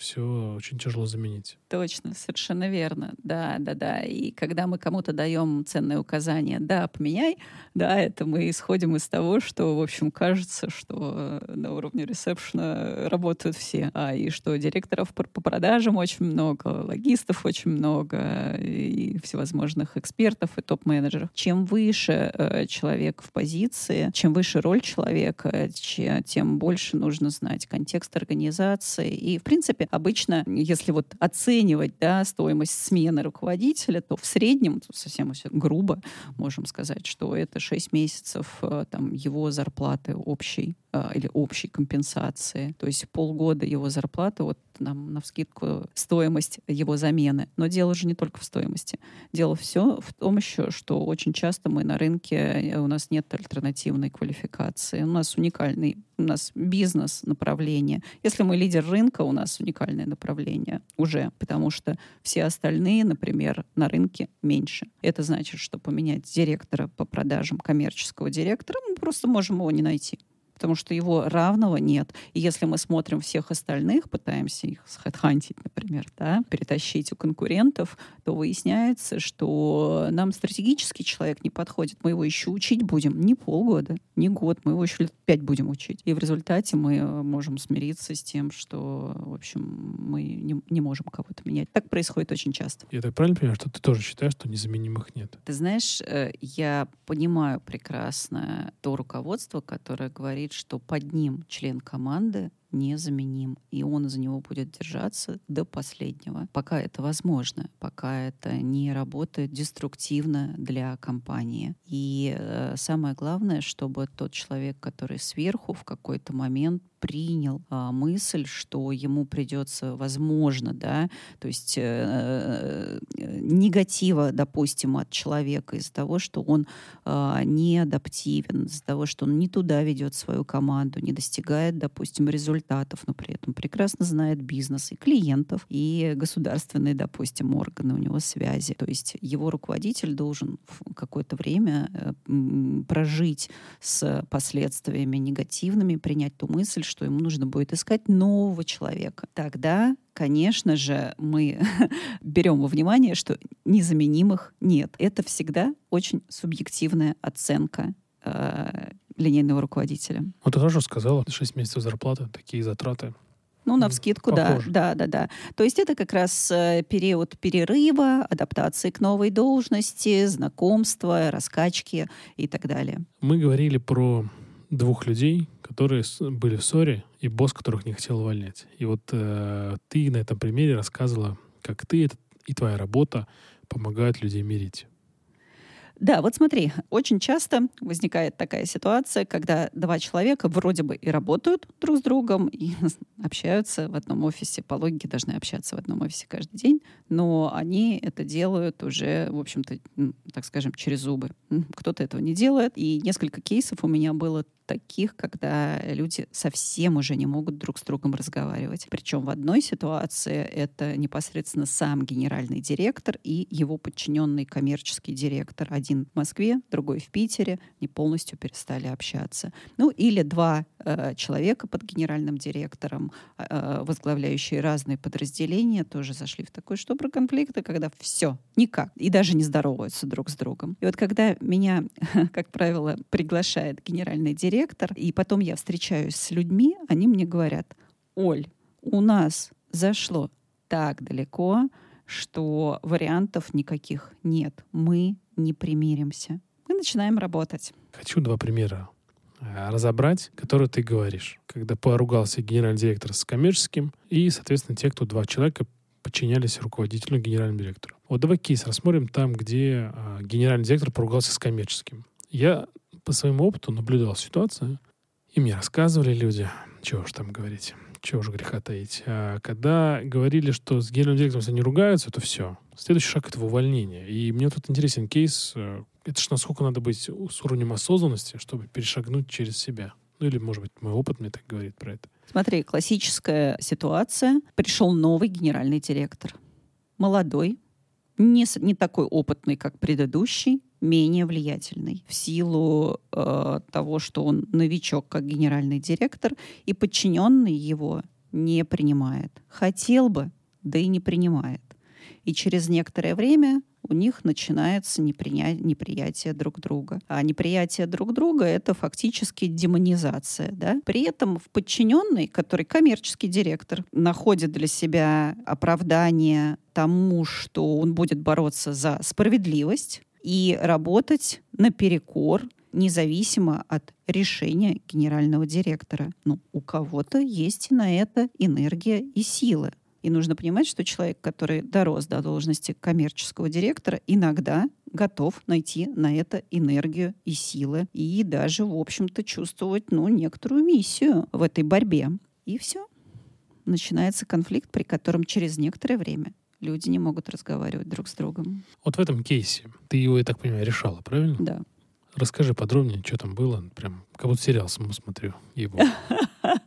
все очень тяжело заменить. Точно, совершенно верно. Да, да, да. И когда мы кому-то даем ценное указание, да, поменяй, да, это мы исходим из того, что, в общем, кажется, что на уровне ресепшена работают все, а и что директоров по, продажам очень много, логистов очень много, и всевозможных экспертов и топ-менеджеров. Чем выше э, человек в позиции, чем выше роль человека, чем, тем больше нужно знать контекст организации. И, в принципе, Обычно, если вот оценивать да, стоимость смены руководителя, то в среднем, совсем грубо можем сказать, что это 6 месяцев э, там, его зарплаты общей или общей компенсации. То есть полгода его зарплаты, вот нам на вскидку стоимость его замены. Но дело же не только в стоимости. Дело все в том еще, что очень часто мы на рынке, у нас нет альтернативной квалификации. У нас уникальный, у нас бизнес-направление. Если мы лидер рынка, у нас уникальное направление уже, потому что все остальные, например, на рынке меньше. Это значит, что поменять директора по продажам, коммерческого директора, мы просто можем его не найти потому что его равного нет. И если мы смотрим всех остальных, пытаемся их схедхантить, например, да, перетащить у конкурентов, то выясняется, что нам стратегический человек не подходит. Мы его еще учить будем не полгода, не год, мы его еще лет пять будем учить. И в результате мы можем смириться с тем, что, в общем, мы не, не можем кого-то менять. Так происходит очень часто. Я так правильно понимаю, что ты тоже считаешь, что незаменимых нет? Ты знаешь, э, я понимаю прекрасно то руководство, которое говорит, что под ним член команды незаменим, и он за него будет держаться до последнего, пока это возможно, пока это не работает деструктивно для компании. И э, самое главное, чтобы тот человек, который сверху в какой-то момент принял а, мысль, что ему придется, возможно, да, то есть э, э, негатива, допустим, от человека из-за того, что он э, не адаптивен, из-за того, что он не туда ведет свою команду, не достигает, допустим, результатов, но при этом прекрасно знает бизнес и клиентов, и государственные, допустим, органы у него связи. То есть его руководитель должен какое-то время э, прожить с последствиями негативными, принять ту мысль, что ему нужно будет искать нового человека. Тогда, конечно же, мы [laughs] берем во внимание, что незаменимых нет. Это всегда очень субъективная оценка э, линейного руководителя. Вот ты хорошо сказала, 6 месяцев зарплаты, такие затраты. Ну, на вскидку, да, да, да, да. То есть это как раз э, период перерыва, адаптации к новой должности, знакомства, раскачки и так далее. Мы говорили про двух людей, которые были в ссоре, и босс, которых не хотел увольнять. И вот э, ты на этом примере рассказывала, как ты и твоя работа помогают людей мирить. Да, вот смотри, очень часто возникает такая ситуация, когда два человека вроде бы и работают друг с другом, и [laughs] общаются в одном офисе, по логике должны общаться в одном офисе каждый день, но они это делают уже, в общем-то, так скажем, через зубы. Кто-то этого не делает, и несколько кейсов у меня было таких, когда люди совсем уже не могут друг с другом разговаривать. Причем в одной ситуации это непосредственно сам генеральный директор и его подчиненный коммерческий директор. Один в Москве, другой в Питере. Не полностью перестали общаться. Ну или два э, человека под генеральным директором, э, возглавляющие разные подразделения, тоже зашли в такой штабр конфликта, когда все, никак, и даже не здороваются друг с другом. И вот когда меня, [laughs] как правило, приглашает генеральный директор, и потом я встречаюсь с людьми, они мне говорят, Оль, у нас зашло так далеко, что вариантов никаких нет. Мы не примиримся. Мы начинаем работать. Хочу два примера э, разобрать, которые ты говоришь. Когда поругался генеральный директор с коммерческим, и, соответственно, те, кто два человека подчинялись руководителю генеральному директору. Вот давай кейс рассмотрим там, где а, генеральный директор поругался с коммерческим. Я по своему опыту наблюдал ситуацию, и мне рассказывали люди, чего уж там говорить, чего уж греха таить. А когда говорили, что с генеральным директором, они ругаются, то все. Следующий шаг — это увольнение. И мне тут интересен кейс, э, это ж насколько надо быть с уровнем осознанности, чтобы перешагнуть через себя. Ну или, может быть, мой опыт мне так говорит про это. Смотри, классическая ситуация. Пришел новый генеральный директор. Молодой, не, не такой опытный, как предыдущий, менее влиятельный в силу э, того, что он новичок как генеральный директор, и подчиненный его не принимает. Хотел бы, да и не принимает. И через некоторое время у них начинается неприня... неприятие друг друга. А неприятие друг друга — это фактически демонизация. Да? При этом в подчиненный, который коммерческий директор, находит для себя оправдание тому, что он будет бороться за справедливость, и работать наперекор независимо от решения генерального директора. Ну, у кого-то есть на это энергия и силы. И нужно понимать, что человек, который дорос до должности коммерческого директора, иногда готов найти на это энергию и силы. И даже, в общем-то, чувствовать ну, некоторую миссию в этой борьбе. И все. Начинается конфликт, при котором через некоторое время люди не могут разговаривать друг с другом. Вот в этом кейсе ты его, я так понимаю, решала, правильно? Да. Расскажи подробнее, что там было. Прям как будто сериал самому смотрю его. [laughs]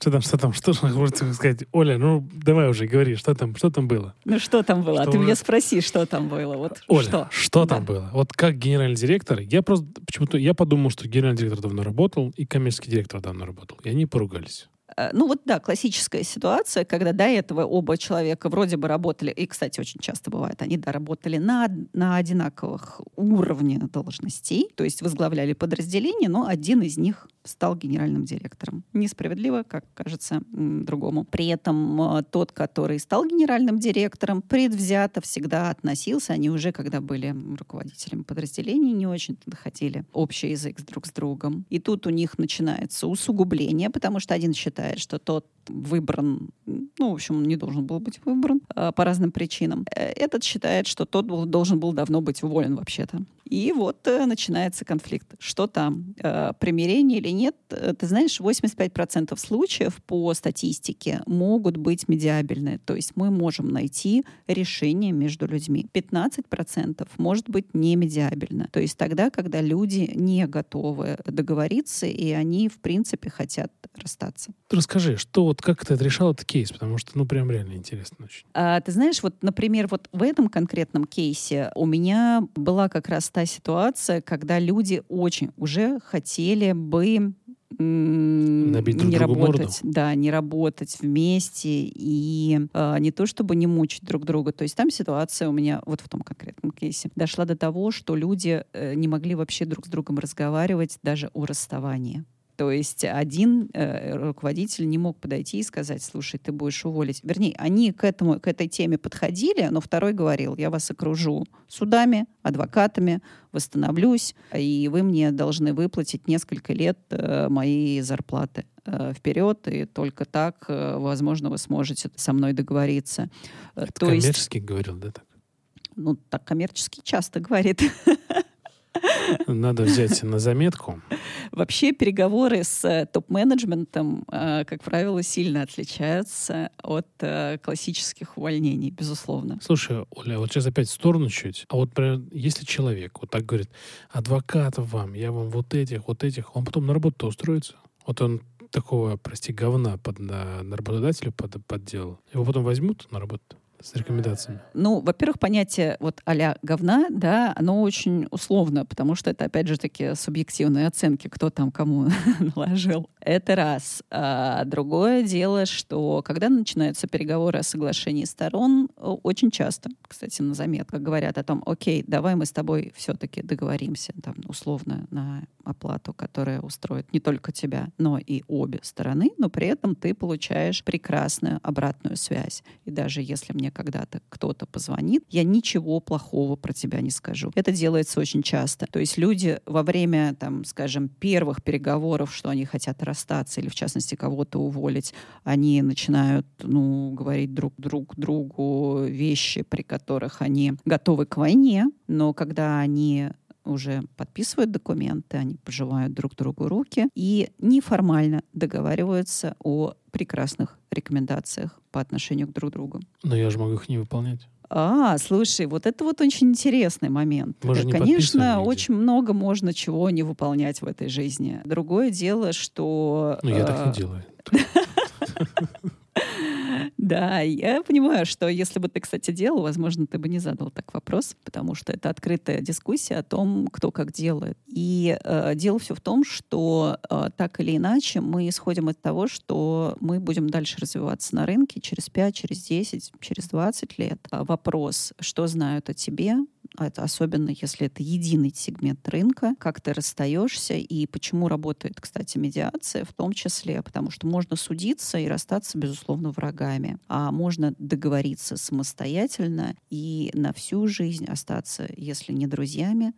Что там, что там, что же можно сказать? Оля, ну давай уже говори, что там, что там было? Ну что там было? А ты меня спроси, что там было. Вот Оля, что, что там было? Вот как генеральный директор, я просто почему-то я подумал, что генеральный директор давно работал и коммерческий директор давно работал. И они поругались. Э, ну вот да, классическая ситуация, когда до этого оба человека вроде бы работали, и, кстати, очень часто бывает, они да, работали на, на одинаковых уровнях должностей, то есть возглавляли подразделение, но один из них стал генеральным директором. Несправедливо, как кажется другому. При этом э, тот, который стал генеральным директором, предвзято всегда относился, они уже, когда были руководителями подразделений, не очень находили общий язык друг с другом. И тут у них начинается усугубление, потому что один считает, что тот выбран, ну, в общем, не должен был быть выбран э, по разным причинам. Э, этот считает, что тот был, должен был давно быть уволен вообще-то. И вот э, начинается конфликт. Что там, э, примирение или нет? Э, ты знаешь, 85% случаев по статистике могут быть медиабельны. То есть мы можем найти решение между людьми. 15% может быть не медиабельно. То есть тогда, когда люди не готовы договориться, и они, в принципе, хотят расстаться. Расскажи, что вот как ты решал этот кейс? Потому что, ну, прям реально интересно очень. А, ты знаешь, вот, например, вот в этом конкретном кейсе у меня была как раз та ситуация, когда люди очень уже хотели бы Набить друг не работать, морду. да, не работать вместе и э, не то чтобы не мучить друг друга. То есть там ситуация у меня вот в том конкретном кейсе дошла до того, что люди э, не могли вообще друг с другом разговаривать даже о расставании. То есть один э, руководитель не мог подойти и сказать, слушай, ты будешь уволить. Вернее, они к, этому, к этой теме подходили, но второй говорил, я вас окружу судами, адвокатами, восстановлюсь, и вы мне должны выплатить несколько лет э, моей зарплаты э, вперед, и только так, э, возможно, вы сможете со мной договориться. Это То коммерчески есть, говорил, да, так? Ну, так коммерчески часто говорит. [laughs] Надо взять на заметку. Вообще переговоры с э, топ-менеджментом, э, как правило, сильно отличаются от э, классических увольнений, безусловно. Слушай, Оля, вот сейчас опять в сторону чуть. А вот, например, если человек вот так говорит, адвокатов вам, я вам вот этих, вот этих, он потом на работу устроится? Вот он такого, прости, говна под, на, на работодателя под, подделал. Его потом возьмут на работу? С рекомендациями? Ну, во-первых, понятие вот а говна, да, оно очень условно, потому что это, опять же, такие субъективные оценки, кто там кому [laughs] наложил. Это раз. А другое дело, что когда начинаются переговоры о соглашении сторон, очень часто, кстати, на заметках говорят о том, окей, давай мы с тобой все-таки договоримся, там, условно, на оплату, которая устроит не только тебя, но и обе стороны, но при этом ты получаешь прекрасную обратную связь. И даже если мне когда-то кто-то позвонит, я ничего плохого про тебя не скажу. Это делается очень часто. То есть люди во время, там, скажем, первых переговоров, что они хотят расстаться или, в частности, кого-то уволить, они начинают, ну, говорить друг друг другу вещи, при которых они готовы к войне, но когда они уже подписывают документы, они пожимают друг другу руки и неформально договариваются о прекрасных рекомендациях по отношению к друг другу. Но я же могу их не выполнять. А, слушай, вот это вот очень интересный момент. Мы же не Конечно, очень много можно чего не выполнять в этой жизни. Другое дело, что... Ну, я так не э, делаю. [laughs] [laughs] Да, я понимаю, что если бы ты, кстати, делал, возможно, ты бы не задал так вопрос, потому что это открытая дискуссия о том, кто как делает. И э, дело все в том, что э, так или иначе мы исходим от того, что мы будем дальше развиваться на рынке через 5, через 10, через 20 лет. А вопрос, что знают о тебе, особенно если это единый сегмент рынка, как ты расстаешься и почему работает, кстати, медиация в том числе, потому что можно судиться и расстаться, безусловно, врагами, а можно договориться самостоятельно и на всю жизнь остаться, если не друзьями,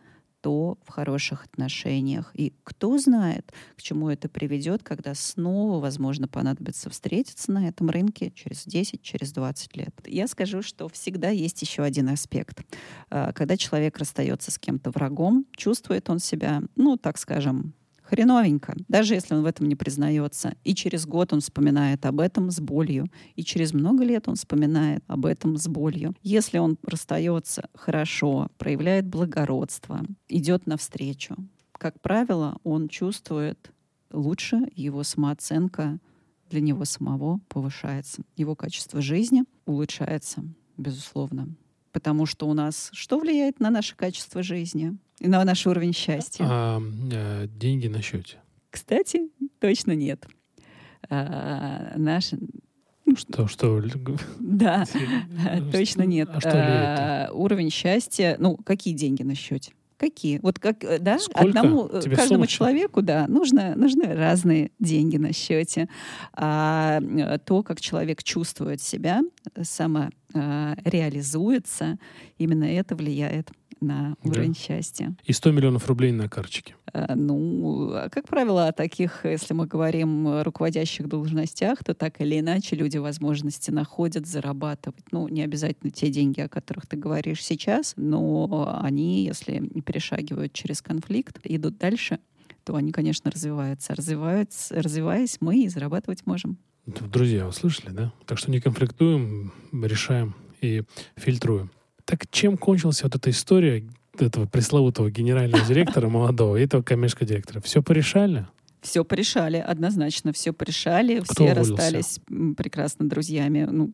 то в хороших отношениях. И кто знает, к чему это приведет, когда снова, возможно, понадобится встретиться на этом рынке через 10, через 20 лет. Я скажу, что всегда есть еще один аспект. А, когда человек расстается с кем-то врагом, чувствует он себя, ну, так скажем, хреновенько, даже если он в этом не признается. И через год он вспоминает об этом с болью. И через много лет он вспоминает об этом с болью. Если он расстается хорошо, проявляет благородство, идет навстречу, как правило, он чувствует лучше его самооценка для него самого повышается. Его качество жизни улучшается, безусловно. Потому что у нас что влияет на наше качество жизни на наш уровень счастья? А, а деньги на счете? Кстати, точно нет. А, наш... Что, [laughs] что? Да, точно нет. А что а, уровень счастья, ну, какие деньги на счете? Какие? Вот как, э, да, Сколько? одному, э, Тебе каждому сумочка? человеку, да, нужно, нужны разные деньги на счете. А то, как человек чувствует себя, самореализуется, именно это влияет на уровень да. счастья. И 100 миллионов рублей на карточке. А, ну, а, как правило, о таких, если мы говорим руководящих должностях, то так или иначе люди возможности находят зарабатывать. Ну, не обязательно те деньги, о которых ты говоришь сейчас, но они, если не перешагивают через конфликт, идут дальше, то они, конечно, развиваются. Развиваются, развиваясь, мы и зарабатывать можем. Друзья, услышали, да? Так что не конфликтуем, решаем и фильтруем. Так чем кончилась вот эта история этого пресловутого генерального директора молодого и этого коммерческого директора? Все порешали? Все порешали, однозначно все порешали. Кто все уволился? расстались прекрасно друзьями. Ну,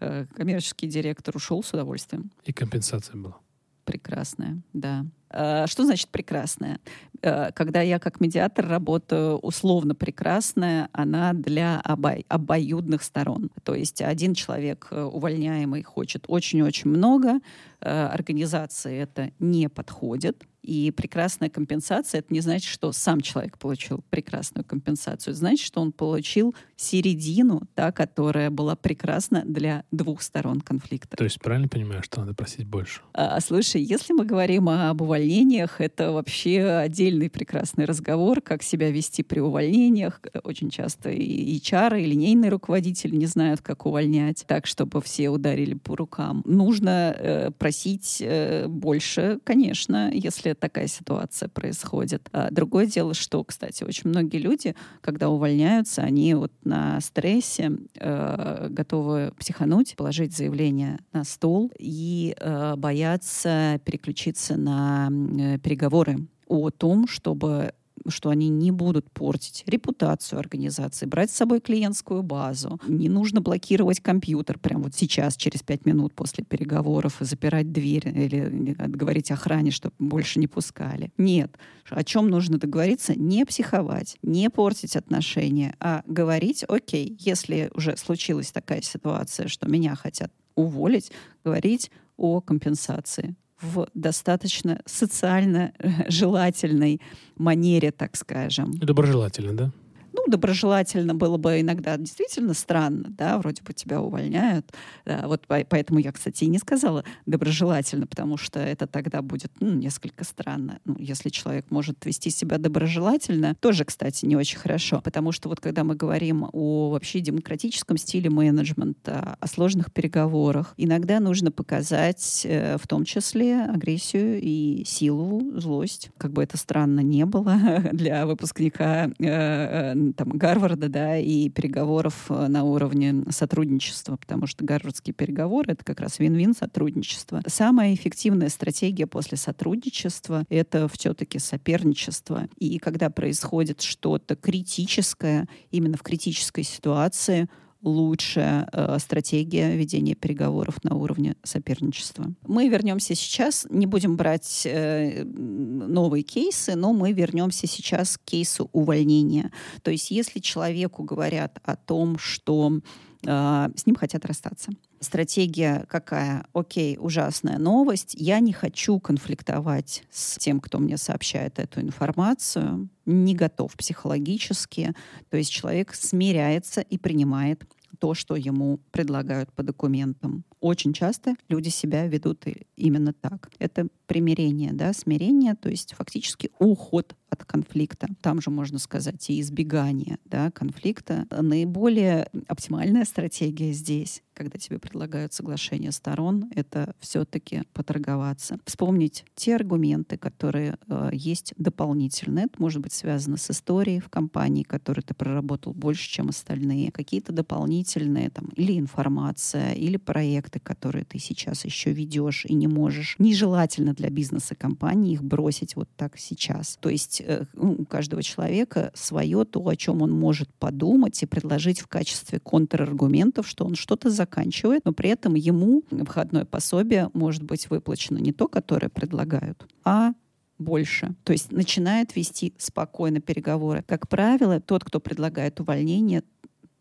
э, коммерческий директор ушел с удовольствием. И компенсация была? Прекрасная, да. А, что значит прекрасная? Э, когда я как медиатор работаю условно прекрасная, она для обо обоюдных сторон. То есть один человек э, увольняемый хочет очень-очень много, э, организации это не подходит, и прекрасная компенсация, это не значит, что сам человек получил прекрасную компенсацию. Это значит, что он получил середину, та, которая была прекрасна для двух сторон конфликта. То есть правильно понимаю, что надо просить больше? А, слушай, если мы говорим об увольнениях, это вообще отдельный прекрасный разговор, как себя вести при увольнениях. Очень часто и HR, и линейный руководитель не знают, как увольнять, так, чтобы все ударили по рукам. Нужно э, просить э, больше, конечно, если такая ситуация происходит. А другое дело, что, кстати, очень многие люди, когда увольняются, они вот на стрессе э, готовы психануть, положить заявление на стол и э, боятся переключиться на э, переговоры о том, чтобы что они не будут портить репутацию организации, брать с собой клиентскую базу. Не нужно блокировать компьютер прямо вот сейчас, через пять минут после переговоров, и запирать дверь или говорить охране, чтобы больше не пускали. Нет. О чем нужно договориться? Не психовать, не портить отношения, а говорить, окей, если уже случилась такая ситуация, что меня хотят уволить, говорить о компенсации в достаточно социально желательной манере, так скажем. Доброжелательно, да? Ну, доброжелательно было бы иногда действительно странно, да, вроде бы тебя увольняют. Да, вот поэтому я, кстати, и не сказала доброжелательно, потому что это тогда будет ну, несколько странно. Ну, если человек может вести себя доброжелательно, тоже, кстати, не очень хорошо, потому что вот когда мы говорим о вообще демократическом стиле менеджмента, о сложных переговорах, иногда нужно показать э, в том числе агрессию и силу, злость, как бы это странно не было [laughs] для выпускника э, э, там, Гарварда, да, и переговоров э, на уровне сотрудничества, потому что гарвардские переговоры — это как раз вин-вин сотрудничество. Самая эффективная стратегия после сотрудничества — это все-таки соперничество. И когда происходит что-то критическое, именно в критической ситуации — лучшая э, стратегия ведения переговоров на уровне соперничества. Мы вернемся сейчас, не будем брать э, новые кейсы, но мы вернемся сейчас к кейсу увольнения. То есть если человеку говорят о том, что э, с ним хотят расстаться, стратегия какая? Окей, ужасная новость. Я не хочу конфликтовать с тем, кто мне сообщает эту информацию. Не готов психологически. То есть человек смиряется и принимает то, что ему предлагают по документам. Очень часто люди себя ведут именно так. Это примирение, да, смирение, то есть фактически уход от конфликта. Там же можно сказать и избегание да, конфликта. Наиболее оптимальная стратегия здесь, когда тебе предлагают соглашение сторон, это все-таки поторговаться. Вспомнить те аргументы, которые э, есть дополнительные. Это может быть связано с историей в компании, которую ты проработал больше, чем остальные. Какие-то дополнительные там, или информация, или проекты, которые ты сейчас еще ведешь и не можешь. Нежелательно для бизнеса компании их бросить вот так сейчас. То есть э, ну, у каждого человека свое то, о чем он может подумать и предложить в качестве контраргументов, что он что-то заканчивает, но при этом ему выходное пособие может быть выплачено не то, которое предлагают, а больше. То есть начинает вести спокойно переговоры. Как правило, тот, кто предлагает увольнение,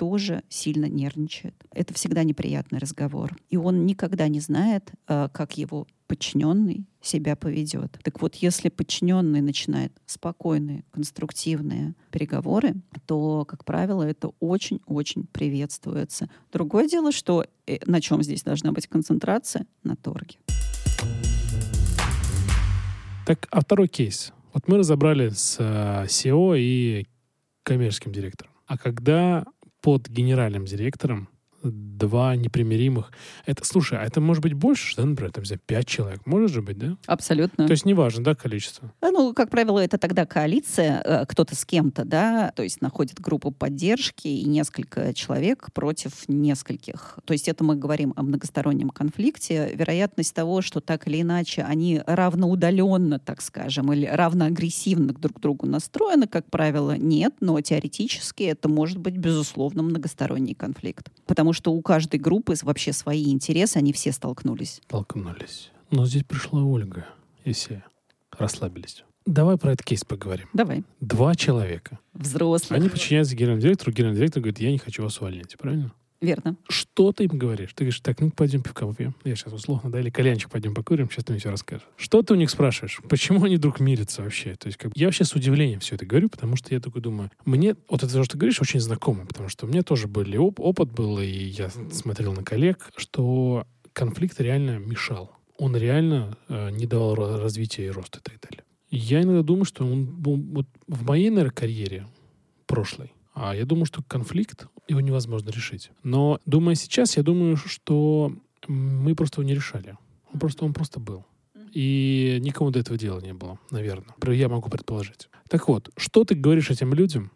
тоже сильно нервничает. Это всегда неприятный разговор. И он никогда не знает, э, как его подчиненный себя поведет. Так вот, если подчиненный начинает спокойные, конструктивные переговоры, то, как правило, это очень-очень приветствуется. Другое дело, что э, на чем здесь должна быть концентрация? На торге. Так, а второй кейс. Вот мы разобрали с э, SEO и коммерческим директором. А когда под генеральным директором два непримиримых. Это, слушай, а это может быть больше, да, например, там, взять пять человек. Может же быть, да? Абсолютно. То есть неважно, да, количество? А, ну, как правило, это тогда коалиция, э, кто-то с кем-то, да, то есть находит группу поддержки и несколько человек против нескольких. То есть это мы говорим о многостороннем конфликте. Вероятность того, что так или иначе они равноудаленно, так скажем, или равноагрессивно друг к другу настроены, как правило, нет, но теоретически это может быть, безусловно, многосторонний конфликт. Потому потому что у каждой группы вообще свои интересы, они все столкнулись. Столкнулись. Но здесь пришла Ольга, и все расслабились. Давай про этот кейс поговорим. Давай. Два человека. Взрослых. Они подчиняются генеральному директору. Генеральный директор говорит, я не хочу вас увольнять. Правильно? Верно. Что ты им говоришь? Ты говоришь, так, ну пойдем пивка попьем. Я сейчас условно, да, или кальянчик пойдем покурим, сейчас ты мне все расскажешь. Что ты у них спрашиваешь? Почему они вдруг мирятся вообще? То есть как, я вообще с удивлением все это говорю, потому что я такой думаю, мне вот это, что ты говоришь, очень знакомо, потому что у меня тоже были оп- опыт был, и я смотрел на коллег, что конфликт реально мешал. Он реально э, не давал развития и роста и так далее. Я иногда думаю, что он, он вот в моей, наверное, карьере прошлой, а я думаю, что конфликт, его невозможно решить. Но думая сейчас, я думаю, что мы просто его не решали. Он просто, он просто был. И никому до этого дела не было, наверное. Я могу предположить. Так вот, что ты говоришь этим людям,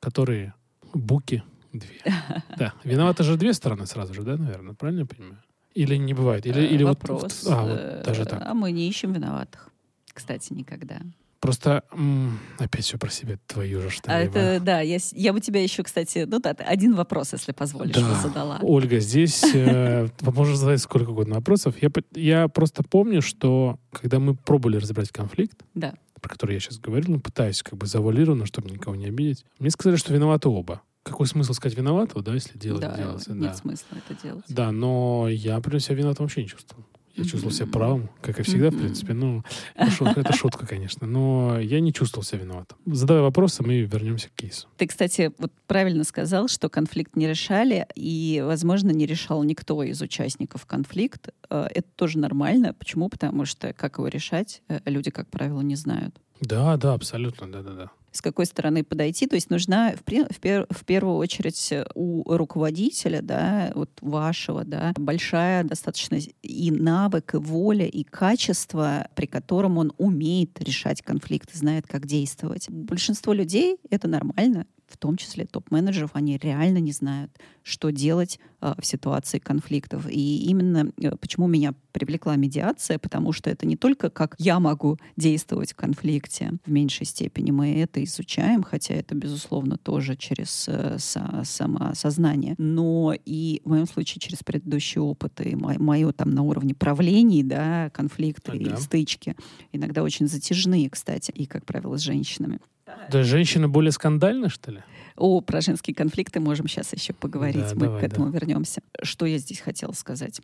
которые буки две? [laughs] Да. Виноваты же две стороны сразу же, да, наверное? Правильно я понимаю? Или не бывает? Или, или Вопрос. Вот, а, вот даже так. А мы не ищем виноватых. Кстати, никогда. Просто м- опять все про себя, твою же что А это, да, я, я бы тебя еще, кстати, ну да, один вопрос, если позволишь, да. задала. Ольга, здесь э, [laughs] можно задать сколько угодно вопросов. Я, я просто помню, что когда мы пробовали разобрать конфликт, да. про который я сейчас говорил, ну, пытаюсь как бы завуалированно, чтобы никого не обидеть, мне сказали, что виноваты оба. Какой смысл сказать виноватого, да, если дело да, делается? Нет да. смысла это делать. Да, но я, например, себя виноватым вообще не чувствовал. Я чувствовал себя правым, как и всегда, в принципе. Ну, [laughs] это шутка, конечно. Но я не чувствовал себя виноватым. Задавай вопросы, мы вернемся к кейсу. Ты, кстати, вот правильно сказал, что конфликт не решали, и, возможно, не решал никто из участников конфликт. Э, это тоже нормально. Почему? Потому что как его решать, э, люди, как правило, не знают. Да, да, абсолютно, да-да-да с какой стороны подойти. То есть нужна в, в, пер, в первую очередь у руководителя, да, вот вашего, да, большая достаточно и навык, и воля, и качество, при котором он умеет решать конфликты, знает, как действовать. Большинство людей это нормально, в том числе топ-менеджеров, они реально не знают, что делать э, в ситуации конфликтов. И именно э, почему меня привлекла медиация, потому что это не только как я могу действовать в конфликте в меньшей степени, мы это изучаем, хотя это, безусловно, тоже через э, со, самосознание, но и в моем случае через предыдущие опыты, мое там на уровне правлений, да, конфликты ага. и стычки, иногда очень затяжные, кстати, и, как правило, с женщинами. Да, женщины более скандальны, что ли? О, про женские конфликты можем сейчас еще поговорить. Да, Мы давай, к этому да. вернемся. Что я здесь хотела сказать?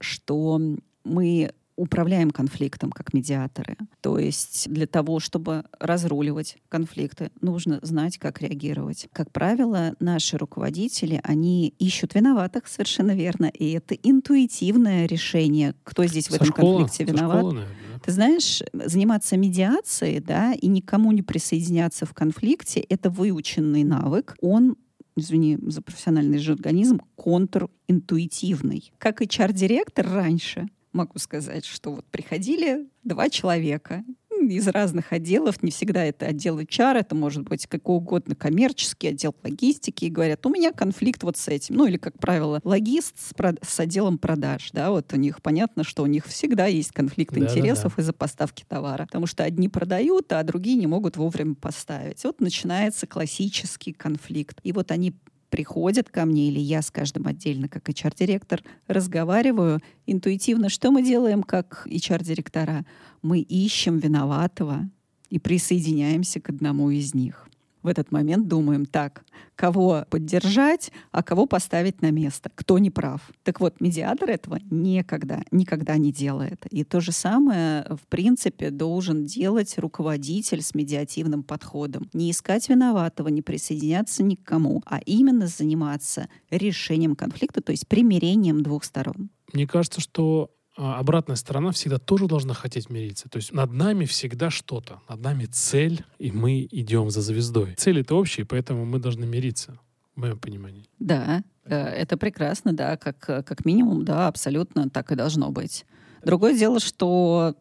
Что мы управляем конфликтом как медиаторы. То есть для того, чтобы разруливать конфликты, нужно знать, как реагировать. Как правило, наши руководители, они ищут виноватых, совершенно верно, и это интуитивное решение, кто здесь в этом школы, конфликте виноват. Школы, наверное. Ты знаешь, заниматься медиацией, да, и никому не присоединяться в конфликте, это выученный навык. Он извини за профессиональный жаргонизм, контринтуитивный. Как HR-директор раньше, могу сказать, что вот приходили два человека, из разных отделов. Не всегда это отдел HR, это может быть какой угодно коммерческий отдел логистики. И говорят, у меня конфликт вот с этим. Ну или, как правило, логист с, с отделом продаж. Да, вот у них понятно, что у них всегда есть конфликт да, интересов да, да. из-за поставки товара. Потому что одни продают, а другие не могут вовремя поставить. Вот начинается классический конфликт. И вот они приходят ко мне, или я с каждым отдельно, как HR-директор, разговариваю интуитивно. Что мы делаем, как HR-директора? Мы ищем виноватого и присоединяемся к одному из них в этот момент думаем, так, кого поддержать, а кого поставить на место, кто не прав. Так вот, медиатор этого никогда, никогда не делает. И то же самое, в принципе, должен делать руководитель с медиативным подходом. Не искать виноватого, не присоединяться ни к кому, а именно заниматься решением конфликта, то есть примирением двух сторон. Мне кажется, что обратная сторона всегда тоже должна хотеть мириться. То есть над нами всегда что-то. Над нами цель, и мы идем за звездой. Цель это общая, поэтому мы должны мириться, в моем понимании. Да, э, это прекрасно, да, как, как минимум, да, абсолютно так и должно быть. Другое дело, что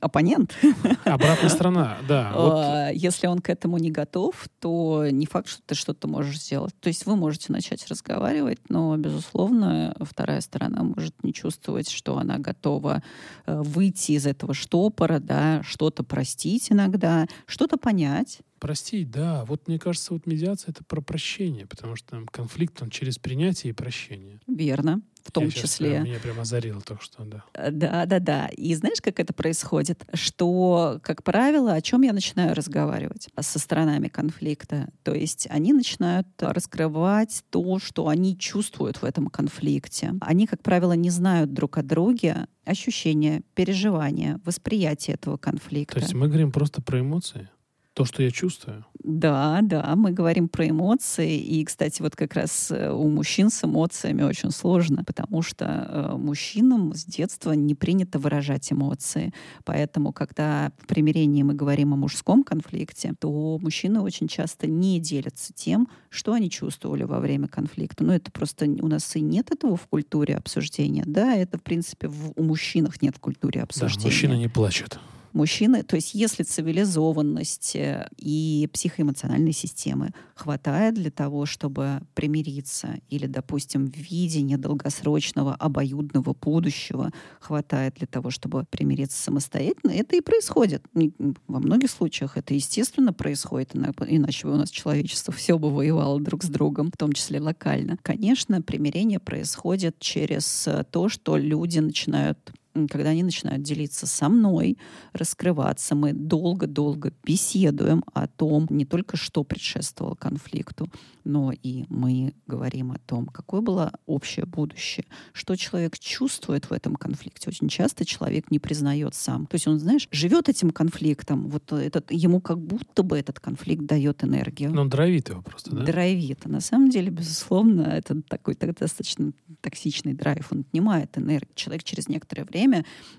оппонент... Обратная сторона, да. Вот. А, если он к этому не готов, то не факт, что ты что-то можешь сделать. То есть вы можете начать разговаривать, но, безусловно, вторая сторона может не чувствовать, что она готова э, выйти из этого штопора, да, что-то простить иногда, что-то понять. Простить, да. Вот мне кажется, вот медиация это про прощение, потому что конфликт он через принятие и прощение. Верно в том Я числе. Прям, меня прям озарило только что, да. Э, да, да, да. И знаешь, как это происходит? Что, как правило, о чем я начинаю разговаривать со сторонами конфликта? То есть они начинают раскрывать то, что они чувствуют в этом конфликте. Они, как правило, не знают друг о друге ощущения, переживания, восприятие этого конфликта. То есть мы говорим просто про эмоции? То, что я чувствую. Да, да, мы говорим про эмоции. И, кстати, вот как раз э, у мужчин с эмоциями очень сложно, потому что э, мужчинам с детства не принято выражать эмоции. Поэтому, когда в примирении мы говорим о мужском конфликте, то мужчины очень часто не делятся тем, что они чувствовали во время конфликта. Но это просто у нас и нет этого в культуре обсуждения. Да, это, в принципе, в, у мужчинах нет в культуре обсуждения. Да, мужчины не плачут мужчины, то есть если цивилизованности и психоэмоциональной системы хватает для того, чтобы примириться, или, допустим, видение долгосрочного обоюдного будущего хватает для того, чтобы примириться самостоятельно, это и происходит. Во многих случаях это, естественно, происходит, иначе бы у нас человечество [laughs] все бы воевало друг с другом, в том числе локально. Конечно, примирение происходит через то, что люди начинают когда они начинают делиться со мной, раскрываться, мы долго-долго беседуем о том, не только что предшествовало конфликту, но и мы говорим о том, какое было общее будущее, что человек чувствует в этом конфликте. Очень часто человек не признает сам. То есть он, знаешь, живет этим конфликтом, вот этот, ему как будто бы этот конфликт дает энергию. Но он дровит его просто, да? Дровит. А на самом деле, безусловно, это такой так, достаточно токсичный драйв. Он отнимает энергию. Человек через некоторое время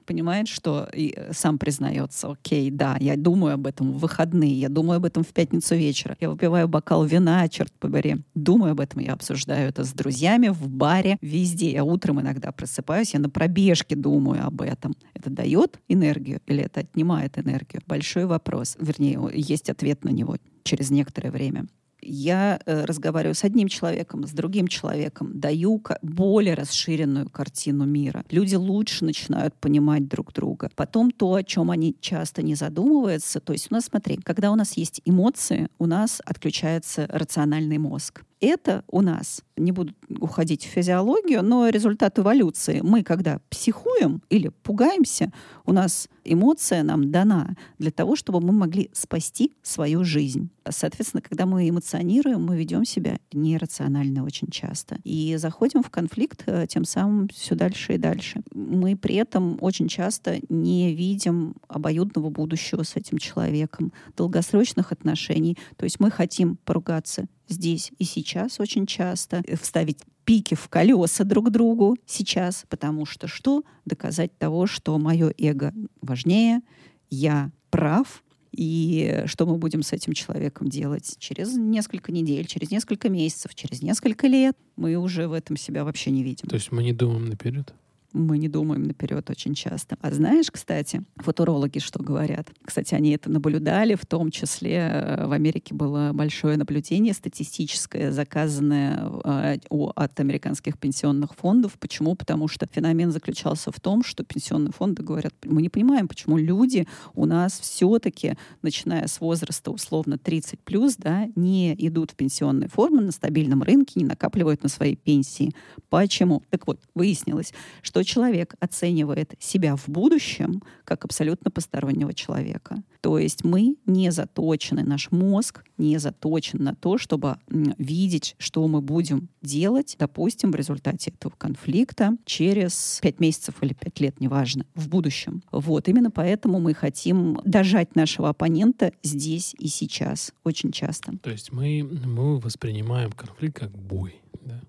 понимает, что и сам признается, окей, да, я думаю об этом в выходные, я думаю об этом в пятницу вечера, я выпиваю бокал вина, черт побери. Думаю об этом, я обсуждаю это с друзьями, в баре, везде. Я утром иногда просыпаюсь, я на пробежке думаю об этом. Это дает энергию или это отнимает энергию? Большой вопрос. Вернее, есть ответ на него через некоторое время я э, разговариваю с одним человеком, с другим человеком, даю более расширенную картину мира. Люди лучше начинают понимать друг друга. Потом то, о чем они часто не задумываются, то есть у нас, смотри, когда у нас есть эмоции, у нас отключается рациональный мозг. Это у нас, не буду уходить в физиологию, но результат эволюции. Мы, когда психуем или пугаемся, у нас эмоция нам дана для того, чтобы мы могли спасти свою жизнь. Соответственно, когда мы эмоционируем, мы ведем себя нерационально очень часто. И заходим в конфликт э, тем самым все дальше и дальше. Мы при этом очень часто не видим обоюдного будущего с этим человеком, долгосрочных отношений. То есть мы хотим поругаться здесь и сейчас очень часто, э, вставить пики в колеса друг другу сейчас, потому что что? Доказать того, что мое эго важнее, я прав, и что мы будем с этим человеком делать через несколько недель, через несколько месяцев, через несколько лет, мы уже в этом себя вообще не видим. То есть мы не думаем наперед? Мы не думаем наперед очень часто. А знаешь, кстати, футурологи что говорят? Кстати, они это наблюдали, в том числе э, в Америке было большое наблюдение статистическое, заказанное э, от американских пенсионных фондов. Почему? Потому что феномен заключался в том, что пенсионные фонды говорят, мы не понимаем, почему люди у нас все-таки, начиная с возраста условно 30 плюс, да, не идут в пенсионные формы на стабильном рынке, не накапливают на свои пенсии. Почему? Так вот, выяснилось, что человек оценивает себя в будущем как абсолютно постороннего человека. То есть мы не заточены, наш мозг не заточен на то, чтобы видеть, что мы будем делать, допустим, в результате этого конфликта через пять месяцев или пять лет, неважно, в будущем. Вот, именно поэтому мы хотим дожать нашего оппонента здесь и сейчас очень часто. То есть мы, мы воспринимаем конфликт как бой, да?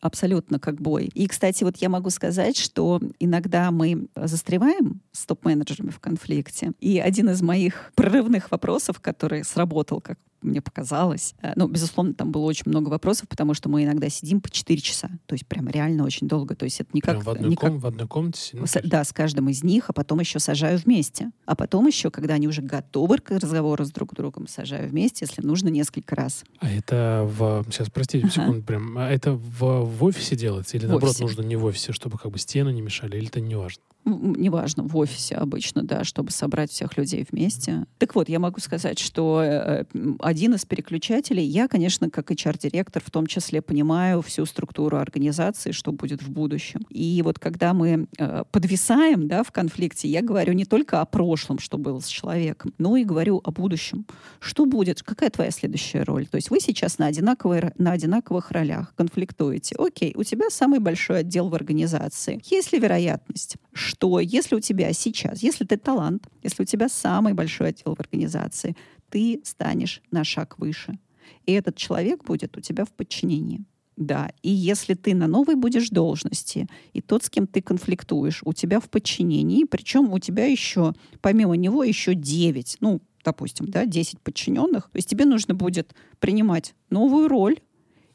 Абсолютно как бой. И, кстати, вот я могу сказать, что иногда мы застреваем с топ-менеджерами в конфликте. И один из моих прорывных вопросов, который сработал как мне показалось. Э, ну, безусловно, там было очень много вопросов, потому что мы иногда сидим по 4 часа. То есть прям реально очень долго. То есть это не как... в одной, не ком, в одной комнате сидим? С, да, с каждым из них, а потом еще сажаю вместе. А потом еще, когда они уже готовы к разговору с друг другом, сажаю вместе, если нужно, несколько раз. А это в... Сейчас, простите, ага. секунду прям. А это в, в офисе делается? Или, в наоборот, офисе. нужно не в офисе, чтобы как бы стены не мешали? Или это не важно? неважно, в офисе обычно, да, чтобы собрать всех людей вместе. Так вот, я могу сказать, что э, один из переключателей, я, конечно, как HR-директор в том числе понимаю всю структуру организации, что будет в будущем. И вот когда мы э, подвисаем, да, в конфликте, я говорю не только о прошлом, что было с человеком, но и говорю о будущем. Что будет? Какая твоя следующая роль? То есть вы сейчас на, одинаковой, на одинаковых ролях конфликтуете. Окей, у тебя самый большой отдел в организации. Есть ли вероятность, что если у тебя сейчас, если ты талант, если у тебя самый большой отдел в организации, ты станешь на шаг выше. И этот человек будет у тебя в подчинении. Да, и если ты на новой будешь должности, и тот, с кем ты конфликтуешь, у тебя в подчинении, причем у тебя еще, помимо него, еще 9, ну, допустим, да, 10 подчиненных, то есть тебе нужно будет принимать новую роль,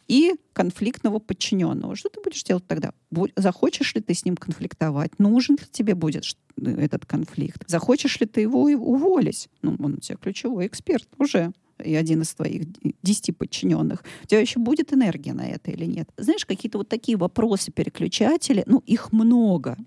и конфликтного подчиненного. Что ты будешь делать тогда? Захочешь ли ты с ним конфликтовать? Нужен ли тебе будет этот конфликт? Захочешь ли ты его уволить? Ну, он у тебя ключевой эксперт уже и один из твоих десяти подчиненных, у тебя еще будет энергия на это или нет? Знаешь, какие-то вот такие вопросы переключатели, ну, их много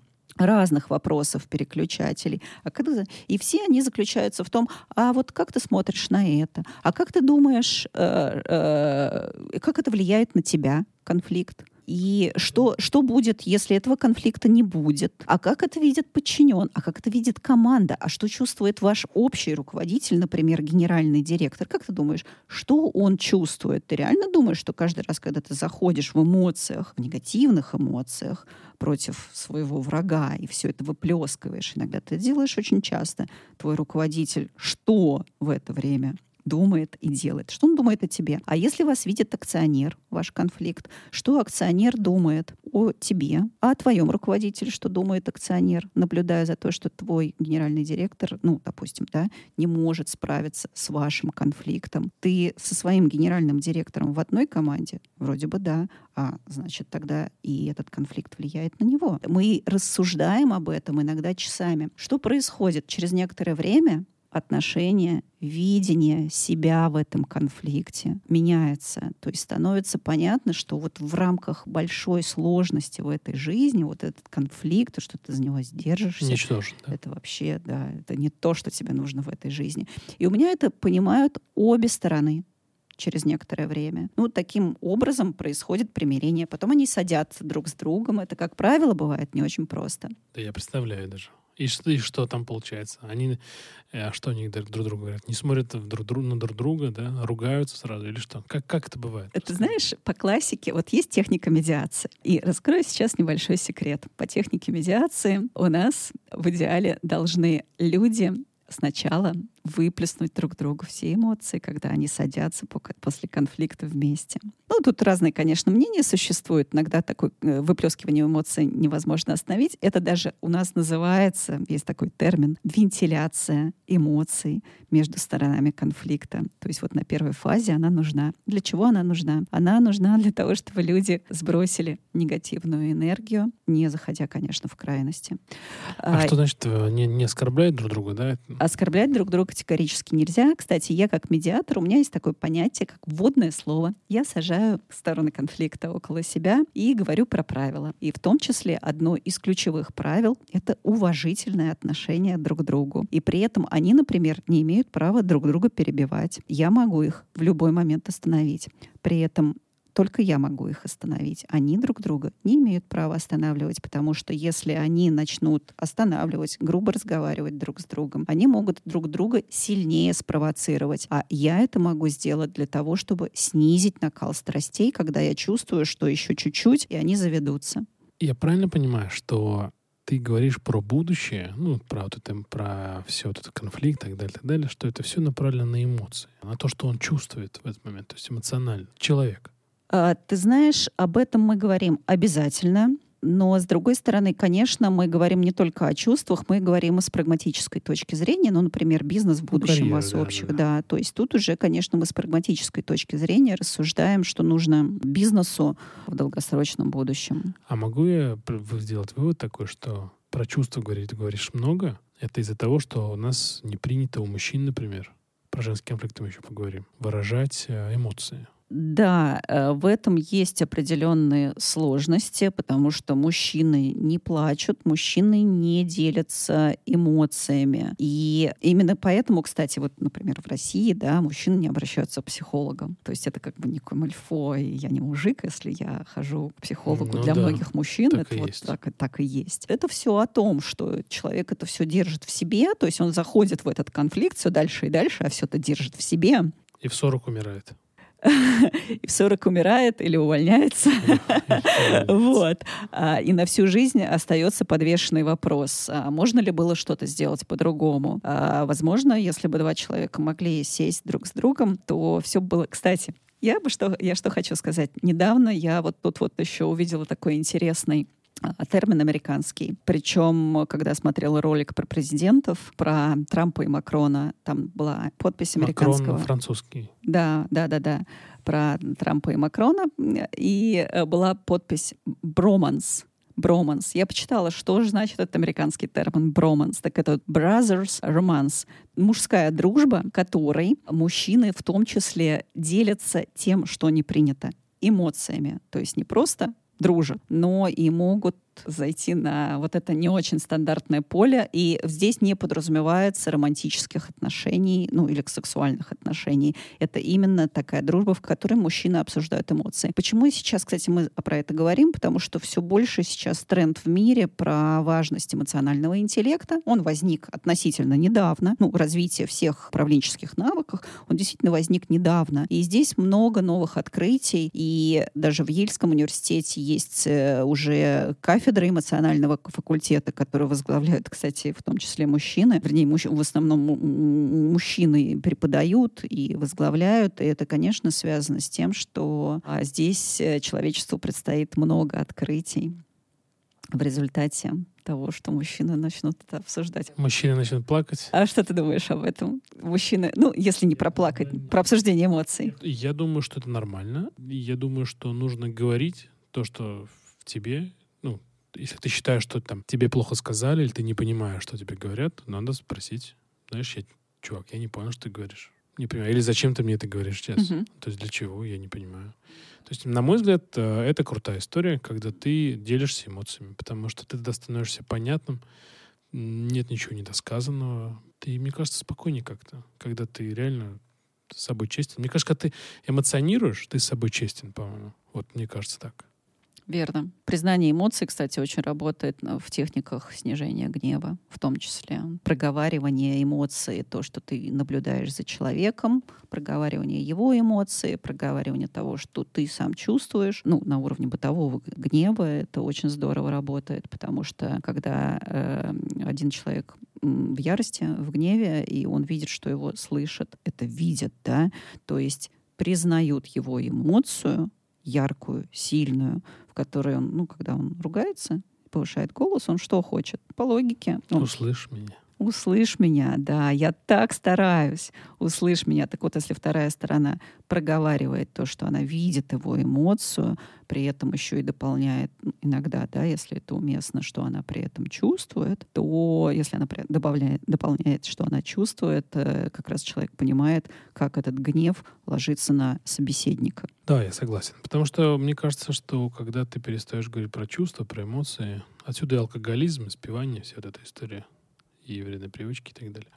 разных вопросов переключателей. А. И все они заключаются в том, а вот как ты смотришь на это? А как ты думаешь, э, э, как это влияет на тебя, конфликт? И что, что будет, если этого конфликта не будет? А как это видит подчинен? А как это видит команда? А что чувствует ваш общий руководитель, например, генеральный директор? Как ты думаешь, что он чувствует? Ты реально думаешь, что каждый раз, когда ты заходишь в эмоциях, в негативных эмоциях, против своего врага и все это выплескиваешь. Иногда ты делаешь очень часто. Твой руководитель что в это время думает и делает. Что он думает о тебе? А если вас видит акционер, ваш конфликт, что акционер думает о тебе, а о твоем руководителе, что думает акционер, наблюдая за то, что твой генеральный директор, ну, допустим, да, не может справиться с вашим конфликтом. Ты со своим генеральным директором в одной команде? Вроде бы да. А значит, тогда и этот конфликт влияет на него. Мы рассуждаем об этом иногда часами. Что происходит? Через некоторое время отношение, видение себя в этом конфликте меняется. То есть становится понятно, что вот в рамках большой сложности в этой жизни вот этот конфликт, что ты за него сдержишься, Ничтожен, да. это вообще, да, это не то, что тебе нужно в этой жизни. И у меня это понимают обе стороны через некоторое время. Ну, таким образом происходит примирение. Потом они садятся друг с другом. Это, как правило, бывает не очень просто. Да я представляю даже. И что, и что там получается? Они, э, а что они друг другу говорят? Не смотрят друг, друг, на друг друга, да? Ругаются сразу или что? Как, как это бывает? Это, знаешь, по классике, вот есть техника медиации. И раскрою сейчас небольшой секрет. По технике медиации у нас в идеале должны люди сначала выплеснуть друг другу все эмоции, когда они садятся после конфликта вместе. Ну, тут разные, конечно, мнения существуют. Иногда такое э, выплескивание эмоций невозможно остановить. Это даже у нас называется, есть такой термин, вентиляция эмоций между сторонами конфликта. То есть вот на первой фазе она нужна. Для чего она нужна? Она нужна для того, чтобы люди сбросили негативную энергию, не заходя, конечно, в крайности. А, а что значит э, не, не оскорблять друг друга, да? Оскорблять друг друга категорически нельзя. Кстати, я как медиатор, у меня есть такое понятие, как вводное слово. Я сажаю стороны конфликта около себя и говорю про правила. И в том числе одно из ключевых правил — это уважительное отношение друг к другу. И при этом они, например, не имеют права друг друга перебивать. Я могу их в любой момент остановить. При этом только я могу их остановить. Они друг друга не имеют права останавливать, потому что если они начнут останавливать, грубо разговаривать друг с другом, они могут друг друга сильнее спровоцировать. А я это могу сделать для того, чтобы снизить накал страстей, когда я чувствую, что еще чуть-чуть, и они заведутся. Я правильно понимаю, что ты говоришь про будущее, ну, про вот это, про все этот конфликт и так далее, так далее, что это все направлено на эмоции, на то, что он чувствует в этот момент, то есть эмоционально. Человек. А, ты знаешь, об этом мы говорим обязательно. Но, с другой стороны, конечно, мы говорим не только о чувствах, мы говорим и с прагматической точки зрения. Ну, например, бизнес в ну, будущем карьера, вас да, общих. Да, да. То есть тут уже, конечно, мы с прагматической точки зрения рассуждаем, что нужно бизнесу в долгосрочном будущем. А могу я сделать вывод такой, что про чувства говорить говоришь много? Это из-за того, что у нас не принято у мужчин, например, про женский конфликт мы еще поговорим, выражать э, эмоции. Да, э, в этом есть определенные сложности, потому что мужчины не плачут, мужчины не делятся эмоциями. И именно поэтому, кстати, вот, например, в России, да, мужчины не обращаются к психологам. То есть это как бы не комильфо, и я не мужик, если я хожу к психологу. Ну, Для да, многих мужчин это вот так, так и есть. Это все о том, что человек это все держит в себе, то есть он заходит в этот конфликт все дальше и дальше, а все это держит в себе. И в 40 умирает [laughs] и в 40 умирает или увольняется. вот. А, и на всю жизнь остается подвешенный вопрос, а можно ли было что-то сделать по-другому? А, возможно, если бы два человека могли сесть друг с другом, то все было... Кстати, я бы что, я что хочу сказать. Недавно я вот тут вот еще увидела такой интересный термин американский. Причем, когда смотрела ролик про президентов, про Трампа и Макрона, там была подпись американского. Макрон французский. Да, да, да, да. Про Трампа и Макрона. И э, была подпись «Броманс». Броманс. Я почитала, что же значит этот американский термин броманс. Так это brothers romance. Мужская дружба, которой мужчины в том числе делятся тем, что не принято эмоциями. То есть не просто дружат, но и могут зайти на вот это не очень стандартное поле, и здесь не подразумевается романтических отношений, ну или сексуальных отношений. Это именно такая дружба, в которой мужчины обсуждают эмоции. Почему сейчас, кстати, мы про это говорим? Потому что все больше сейчас тренд в мире про важность эмоционального интеллекта. Он возник относительно недавно. Ну, развитие всех управленческих навыков, он действительно возник недавно. И здесь много новых открытий, и даже в Ельском университете есть э, уже кафедра кафедры эмоционального факультета, которые возглавляют, кстати, в том числе мужчины, вернее, муж, в основном мужчины преподают и возглавляют, и это, конечно, связано с тем, что а, здесь э, человечеству предстоит много открытий в результате того, что мужчины начнут это обсуждать. Мужчины начнут плакать. А что ты думаешь об этом? Мужчины, ну, если не про плакать, про обсуждение эмоций. Я думаю, что это нормально. Я думаю, что нужно говорить то, что в тебе, если ты считаешь, что там тебе плохо сказали, или ты не понимаешь, что тебе говорят, надо спросить. Знаешь, я, чувак, я не понял, что ты говоришь. Не понимаю. Или зачем ты мне это говоришь сейчас? Uh-huh. То есть для чего? Я не понимаю. То есть, на мой взгляд, э, это крутая история, когда ты делишься эмоциями, потому что ты тогда становишься понятным, нет ничего недосказанного. Ты, мне кажется, спокойнее как-то, когда ты реально с собой честен. Мне кажется, когда ты эмоционируешь, ты с собой честен, по-моему. Вот мне кажется так. Верно. Признание эмоций, кстати, очень работает э, в техниках снижения гнева, в том числе. Проговаривание эмоций, то, что ты наблюдаешь за человеком, проговаривание его эмоций, проговаривание того, что ты сам чувствуешь. Ну, на уровне бытового гнева это очень здорово работает, потому что когда э, один человек в ярости, в гневе, и он видит, что его слышат, это видят, да, то есть признают его эмоцию, яркую, сильную, в которой он, ну, когда он ругается, повышает голос, он что хочет? По логике. Он, Услышь меня. Услышь меня, да, я так стараюсь. Услышь меня. Так вот, если вторая сторона проговаривает то, что она видит его эмоцию, при этом еще и дополняет иногда, да, если это уместно, что она при этом чувствует, то если она добавляет, дополняет, что она чувствует, э, как раз человек понимает, как этот гнев ложится на собеседника. Да, я согласен. Потому что мне кажется, что когда ты перестаешь говорить про чувства, про эмоции, отсюда и алкоголизм, и спивание, вся эта история и вредные привычки и так далее.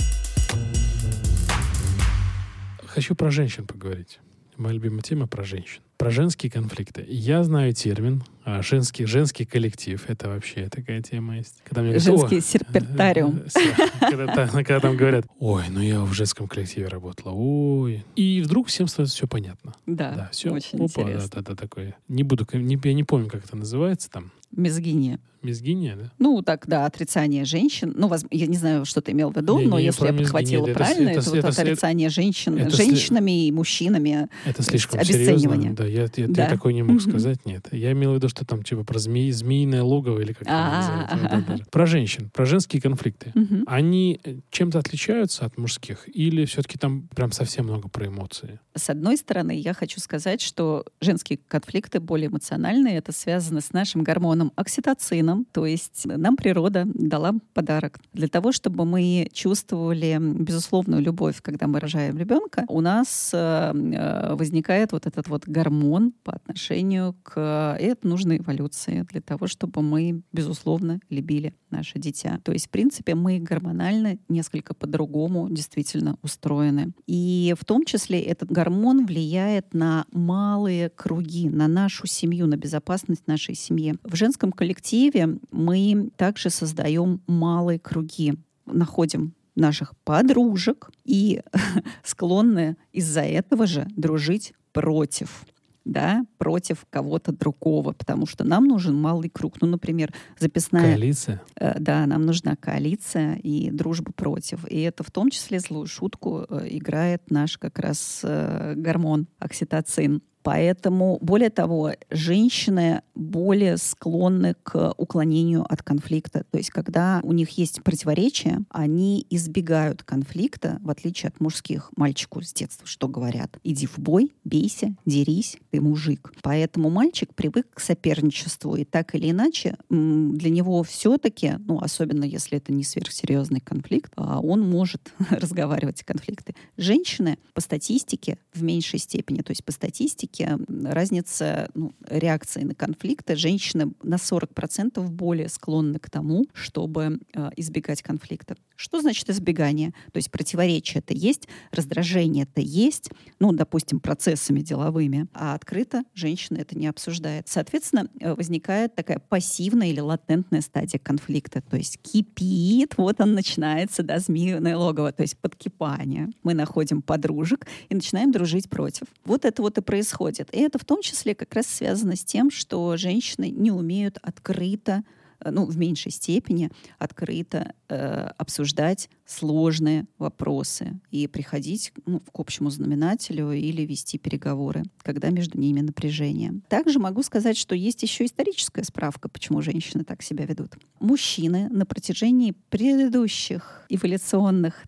Хочу про женщин поговорить. Моя любимая тема про женщин. Про женские конфликты. Я знаю термин а женский, женский коллектив. Это вообще такая тема есть. Когда мне говорят, Женский серпентариум. [laughs] [laughs] Когда, там говорят, ой, ну я в женском коллективе работала, ой. И вдруг всем становится все понятно. Да, все. очень интересно. Да, да, такое. Не буду, я не помню, как это называется там. Мизгиния. Мизгиния, да? Ну, так, да, отрицание женщин. Ну, воз... я не знаю, что ты имел в виду, не, но не, если я подхватила это, правильно, это, это, это вот отрицание женщин это женщинами сли... и мужчинами. Это слишком обесценивание. серьезно. Да, я, я, да. я такой не мог сказать, нет. Я имел в виду, что там типа про змеи, змеиное логово или как это называется. Про женщин, про женские конфликты. Они э, чем-то отличаются от мужских или все-таки там прям совсем много про эмоции? С одной стороны, я хочу сказать, что женские конфликты более эмоциональные. Это связано с нашим гормоном окситоцином. То есть нам природа дала подарок. Для того, чтобы мы чувствовали безусловную любовь, когда мы рожаем ребенка, у нас э, э, возникает вот этот вот гормон по отношению к... И это нужно эволюции для того, чтобы мы, безусловно, любили наше дитя. То есть, в принципе, мы гормонально несколько по-другому действительно устроены. И в том числе этот гормон влияет на малые круги, на нашу семью, на безопасность нашей семьи. В женском коллективе мы также создаем малые круги, находим наших подружек и [laughs] склонны из-за этого же дружить против да, против кого-то другого, потому что нам нужен малый круг. Ну, например, записная... Коалиция? Э, да, нам нужна коалиция и дружба против. И это в том числе злую шутку э, играет наш как раз э, гормон окситоцин. Поэтому, более того, женщины более склонны к уклонению от конфликта. То есть, когда у них есть противоречия, они избегают конфликта, в отличие от мужских. Мальчику с детства что говорят? Иди в бой, бейся, дерись, ты мужик. Поэтому мальчик привык к соперничеству, и так или иначе для него все-таки, ну, особенно если это не сверхсерьезный конфликт, а он может [laughs] разговаривать о конфликты. Женщины по статистике в меньшей степени, то есть по статистике все разница ну, реакции на конфликты. Женщины на 40% более склонны к тому, чтобы э, избегать конфликта. Что значит избегание? То есть противоречие это есть, раздражение это есть, ну, допустим, процессами деловыми, а открыто женщина это не обсуждает. Соответственно, э, возникает такая пассивная или латентная стадия конфликта, то есть кипит, вот он начинается, да, змеиное логово, то есть подкипание. Мы находим подружек и начинаем дружить против. Вот это вот и происходит. И это в том числе как раз связано с тем, что женщины не умеют открыто ну, в меньшей степени открыто э, обсуждать сложные вопросы и приходить ну, к общему знаменателю или вести переговоры, когда между ними напряжение. Также могу сказать, что есть еще историческая справка, почему женщины так себя ведут. Мужчины на протяжении предыдущих эволюционных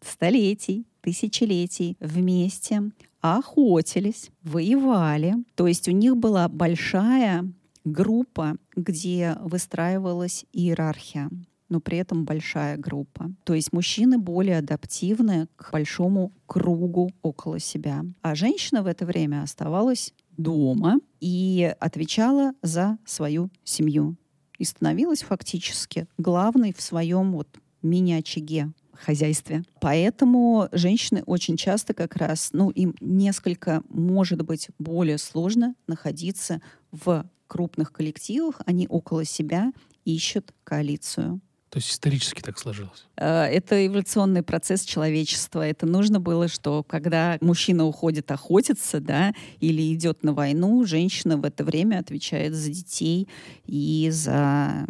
столетий, тысячелетий вместе охотились, воевали. То есть у них была большая группа, где выстраивалась иерархия но при этом большая группа. То есть мужчины более адаптивны к большому кругу около себя. А женщина в это время оставалась дома и отвечала за свою семью. И становилась фактически главной в своем вот мини-очаге хозяйстве. Поэтому женщины очень часто как раз, ну, им несколько, может быть, более сложно находиться в крупных коллективах. Они около себя ищут коалицию. То есть исторически так сложилось? Э, это эволюционный процесс человечества. Это нужно было, что когда мужчина уходит охотиться, да, или идет на войну, женщина в это время отвечает за детей и за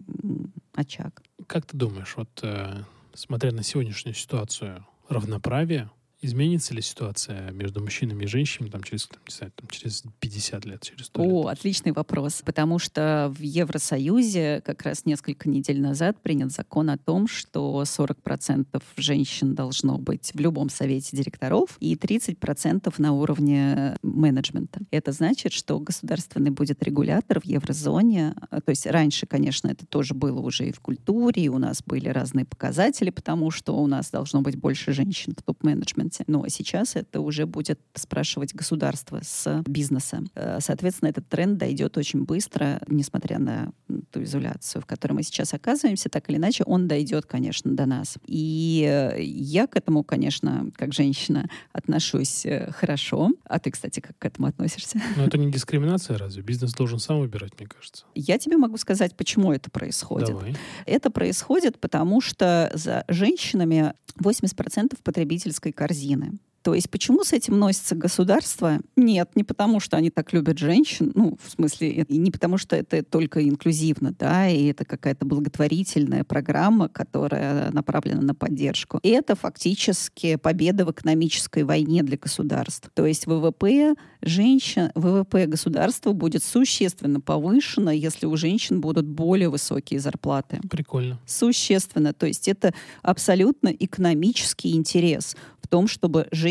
очаг. Как ты думаешь, вот э, смотря на сегодняшнюю ситуацию равноправия, Изменится ли ситуация между мужчинами и женщинами там, через, там, не знаю, там, через 50 лет, через 100 О, лет? отличный вопрос. Потому что в Евросоюзе как раз несколько недель назад принят закон о том, что 40% женщин должно быть в любом совете директоров и 30% на уровне менеджмента. Это значит, что государственный будет регулятор в еврозоне. То есть раньше, конечно, это тоже было уже и в культуре, и у нас были разные показатели, потому что у нас должно быть больше женщин в топ-менеджменте моменте. Но сейчас это уже будет спрашивать государство с бизнеса. Э, соответственно, этот тренд дойдет очень быстро, несмотря на ту изоляцию, в которой мы сейчас оказываемся, так или иначе, он дойдет, конечно, до нас. И э, я к этому, конечно, как женщина, отношусь э, хорошо. А ты, кстати, как к этому относишься? Но это не дискриминация разве? Бизнес должен сам выбирать, мне кажется. Я тебе могу сказать, почему это происходит. Давай. Это происходит потому, что за женщинами 80% потребительской корзины корзины. То есть почему с этим носится государство? Нет, не потому что они так любят женщин, ну, в смысле, и не потому что это только инклюзивно, да, и это какая-то благотворительная программа, которая направлена на поддержку. И это фактически победа в экономической войне для государств. То есть ВВП женщин, ВВП государства будет существенно повышено, если у женщин будут более высокие зарплаты. Прикольно. Существенно. То есть это абсолютно экономический интерес в том, чтобы женщины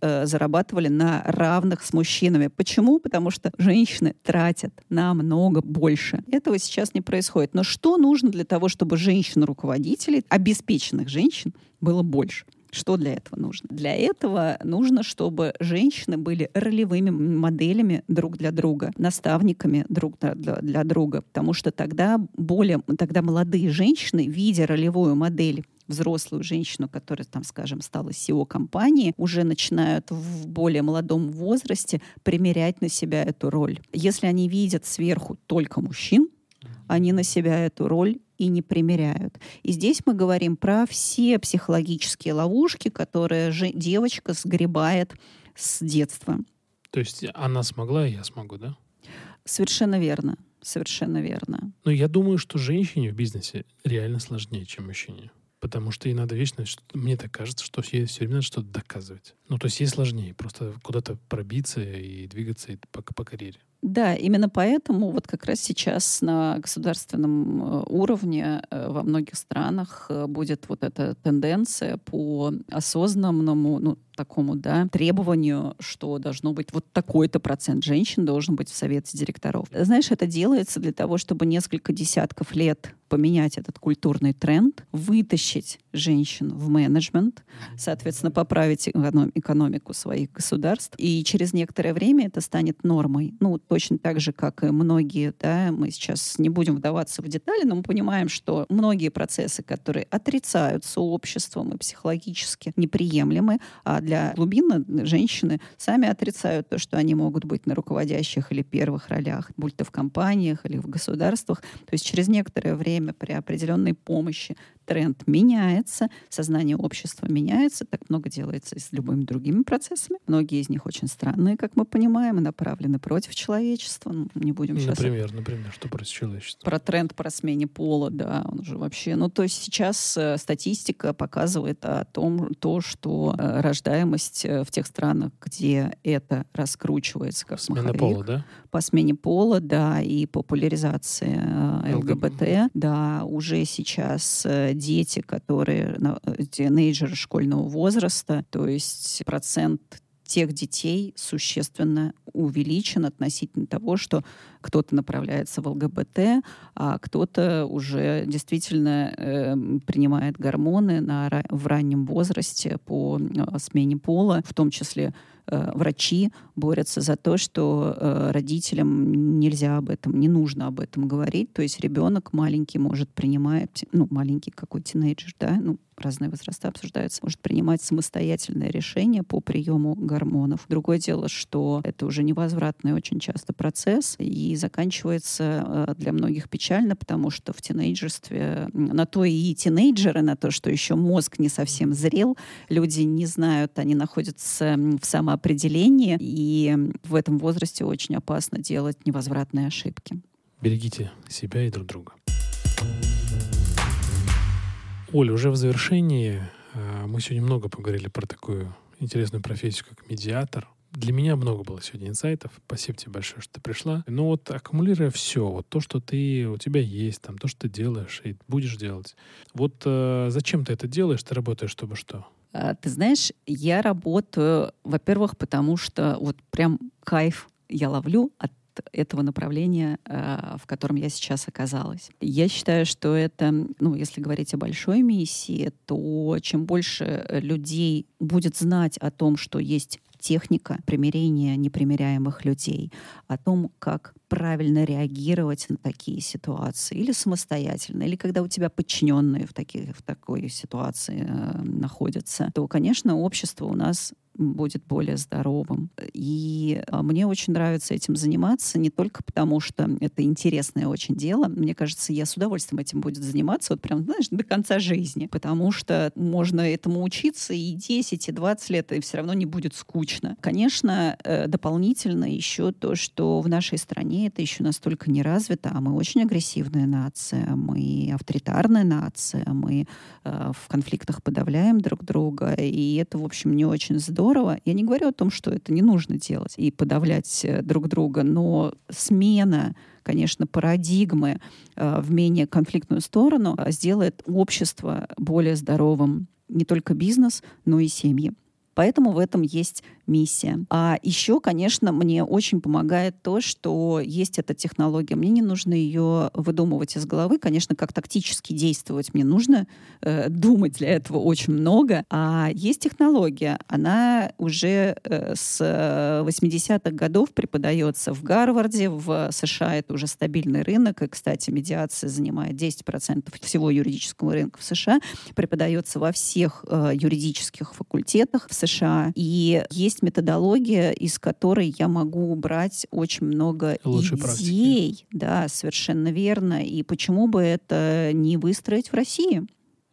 э, зарабатывали на равных с мужчинами. Почему? Потому что женщины тратят намного больше. Этого сейчас не происходит. Но что нужно для того, чтобы женщин-руководителей, обеспеченных женщин, было больше? Что для этого нужно? Для этого нужно, чтобы женщины были ролевыми моделями друг для друга, наставниками друг для друга, потому что тогда более, тогда молодые женщины, видя ролевую модель взрослую женщину, которая, там, скажем, стала SEO компании, уже начинают в более молодом возрасте примерять на себя эту роль. Если они видят сверху только мужчин, они на себя эту роль и не примеряют. И здесь мы говорим про все психологические ловушки, которые же девочка сгребает с детства. То есть она смогла, и я смогу, да? Совершенно верно. Совершенно верно. Но я думаю, что женщине в бизнесе реально сложнее, чем мужчине. Потому что ей надо вечно, мне так кажется, что ей все время надо что-то доказывать. Ну, то есть ей сложнее просто куда-то пробиться и двигаться по, по карьере. Да, именно поэтому вот как раз сейчас на государственном э, уровне э, во многих странах э, будет вот эта тенденция по осознанному, ну, такому, да, требованию, что должно быть вот такой-то процент женщин должен быть в совете директоров. Знаешь, это делается для того, чтобы несколько десятков лет поменять этот культурный тренд, вытащить женщин в менеджмент, соответственно, поправить экономику своих государств. И через некоторое время это станет нормой. Ну, точно так же, как и многие, да, мы сейчас не будем вдаваться в детали, но мы понимаем, что многие процессы, которые отрицаются обществом и психологически неприемлемы, а для глубины женщины сами отрицают то, что они могут быть на руководящих или первых ролях, будь то в компаниях или в государствах. То есть через некоторое время при определенной помощи тренд меняется, сознание общества меняется, так много делается и с любыми другими процессами. Многие из них очень странные, как мы понимаем, и направлены против человечества. Ну, не будем сейчас... Например, например, что против человечества? Про тренд про смене пола, да, он уже вообще... Ну, то есть сейчас э, статистика показывает о том, то, что э, рождаемость э, в тех странах, где это раскручивается как Смена маховик, пола, да? по смене пола, да, и популяризация э, ЛГБТ, да, уже сейчас э, дети, которые, э, тинейджеры школьного возраста, то есть процент тех детей существенно увеличен относительно того, что кто-то направляется в ЛГБТ, а кто-то уже действительно э, принимает гормоны на, в раннем возрасте по э, смене пола, в том числе врачи борются за то, что э, родителям нельзя об этом, не нужно об этом говорить. То есть ребенок маленький может принимать, ну, маленький какой тинейджер, да, ну, разные возраста обсуждаются, может принимать самостоятельное решение по приему гормонов. Другое дело, что это уже невозвратный очень часто процесс и заканчивается э, для многих печально, потому что в тинейджерстве на то и тинейджеры, на то, что еще мозг не совсем зрел, люди не знают, они находятся в самоопределении, и в этом возрасте очень опасно делать невозвратные ошибки. Берегите себя и друг друга. Оля, уже в завершении э, мы сегодня много поговорили про такую интересную профессию, как медиатор. Для меня много было сегодня инсайтов. Спасибо тебе большое, что ты пришла. Но вот аккумулируя все, вот то, что ты, у тебя есть, там, то, что ты делаешь и будешь делать. Вот э, зачем ты это делаешь? Ты работаешь, чтобы что? А, ты знаешь, я работаю, во-первых, потому что вот прям кайф я ловлю от этого направления, э, в котором я сейчас оказалась. Я считаю, что это, ну, если говорить о большой миссии, то чем больше людей будет знать о том, что есть техника примирения непримиряемых людей, о том, как правильно реагировать на такие ситуации, или самостоятельно, или когда у тебя подчиненные в, таких, в такой ситуации э, находятся, то, конечно, общество у нас будет более здоровым. И а, мне очень нравится этим заниматься, не только потому, что это интересное очень дело. Мне кажется, я с удовольствием этим буду заниматься, вот прям, знаешь, до конца жизни. Потому что можно этому учиться и 10, и 20 лет, и все равно не будет скучно. Конечно, э, дополнительно еще то, что в нашей стране это еще настолько не развито, а мы очень агрессивная нация, мы авторитарная нация, мы э, в конфликтах подавляем друг друга, и это, в общем, не очень здорово здорово. Я не говорю о том, что это не нужно делать и подавлять э, друг друга, но смена конечно, парадигмы э, в менее конфликтную сторону э, сделает общество более здоровым. Не только бизнес, но и семьи. Поэтому в этом есть миссия. А еще, конечно, мне очень помогает то, что есть эта технология. Мне не нужно ее выдумывать из головы. Конечно, как тактически действовать мне нужно э, думать для этого очень много. А есть технология. Она уже э, с 80-х годов преподается в Гарварде. В США это уже стабильный рынок. И, кстати, медиация занимает 10% всего юридического рынка в США. Преподается во всех э, юридических факультетах в США. И есть есть методология, из которой я могу убрать очень много Лучшей идей. Практики. Да, совершенно верно. И почему бы это не выстроить в России?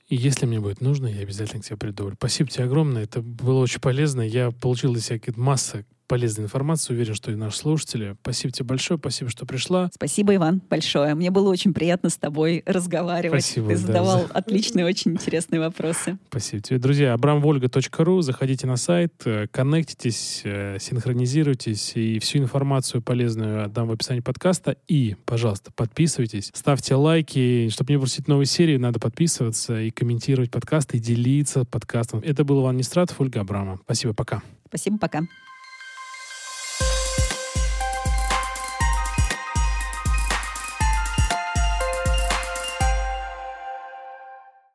И если мне будет нужно, я обязательно к тебе приду. Спасибо тебе огромное. Это было очень полезно. Я получил для себя масса полезной информации. Уверен, что и наши слушатели. Спасибо тебе большое. Спасибо, что пришла. Спасибо, Иван, большое. Мне было очень приятно с тобой разговаривать. Спасибо. Ты да, задавал за... отличные, очень интересные вопросы. Спасибо тебе. Друзья, abramvolga.ru. Заходите на сайт, э, коннектитесь, э, синхронизируйтесь и всю информацию полезную отдам в описании подкаста. И, пожалуйста, подписывайтесь, ставьте лайки. Чтобы не пропустить новые серии, надо подписываться и комментировать подкаст, и делиться подкастом. Это был Иван Нестратов, Ольга Абрама. Спасибо, пока. Спасибо, пока.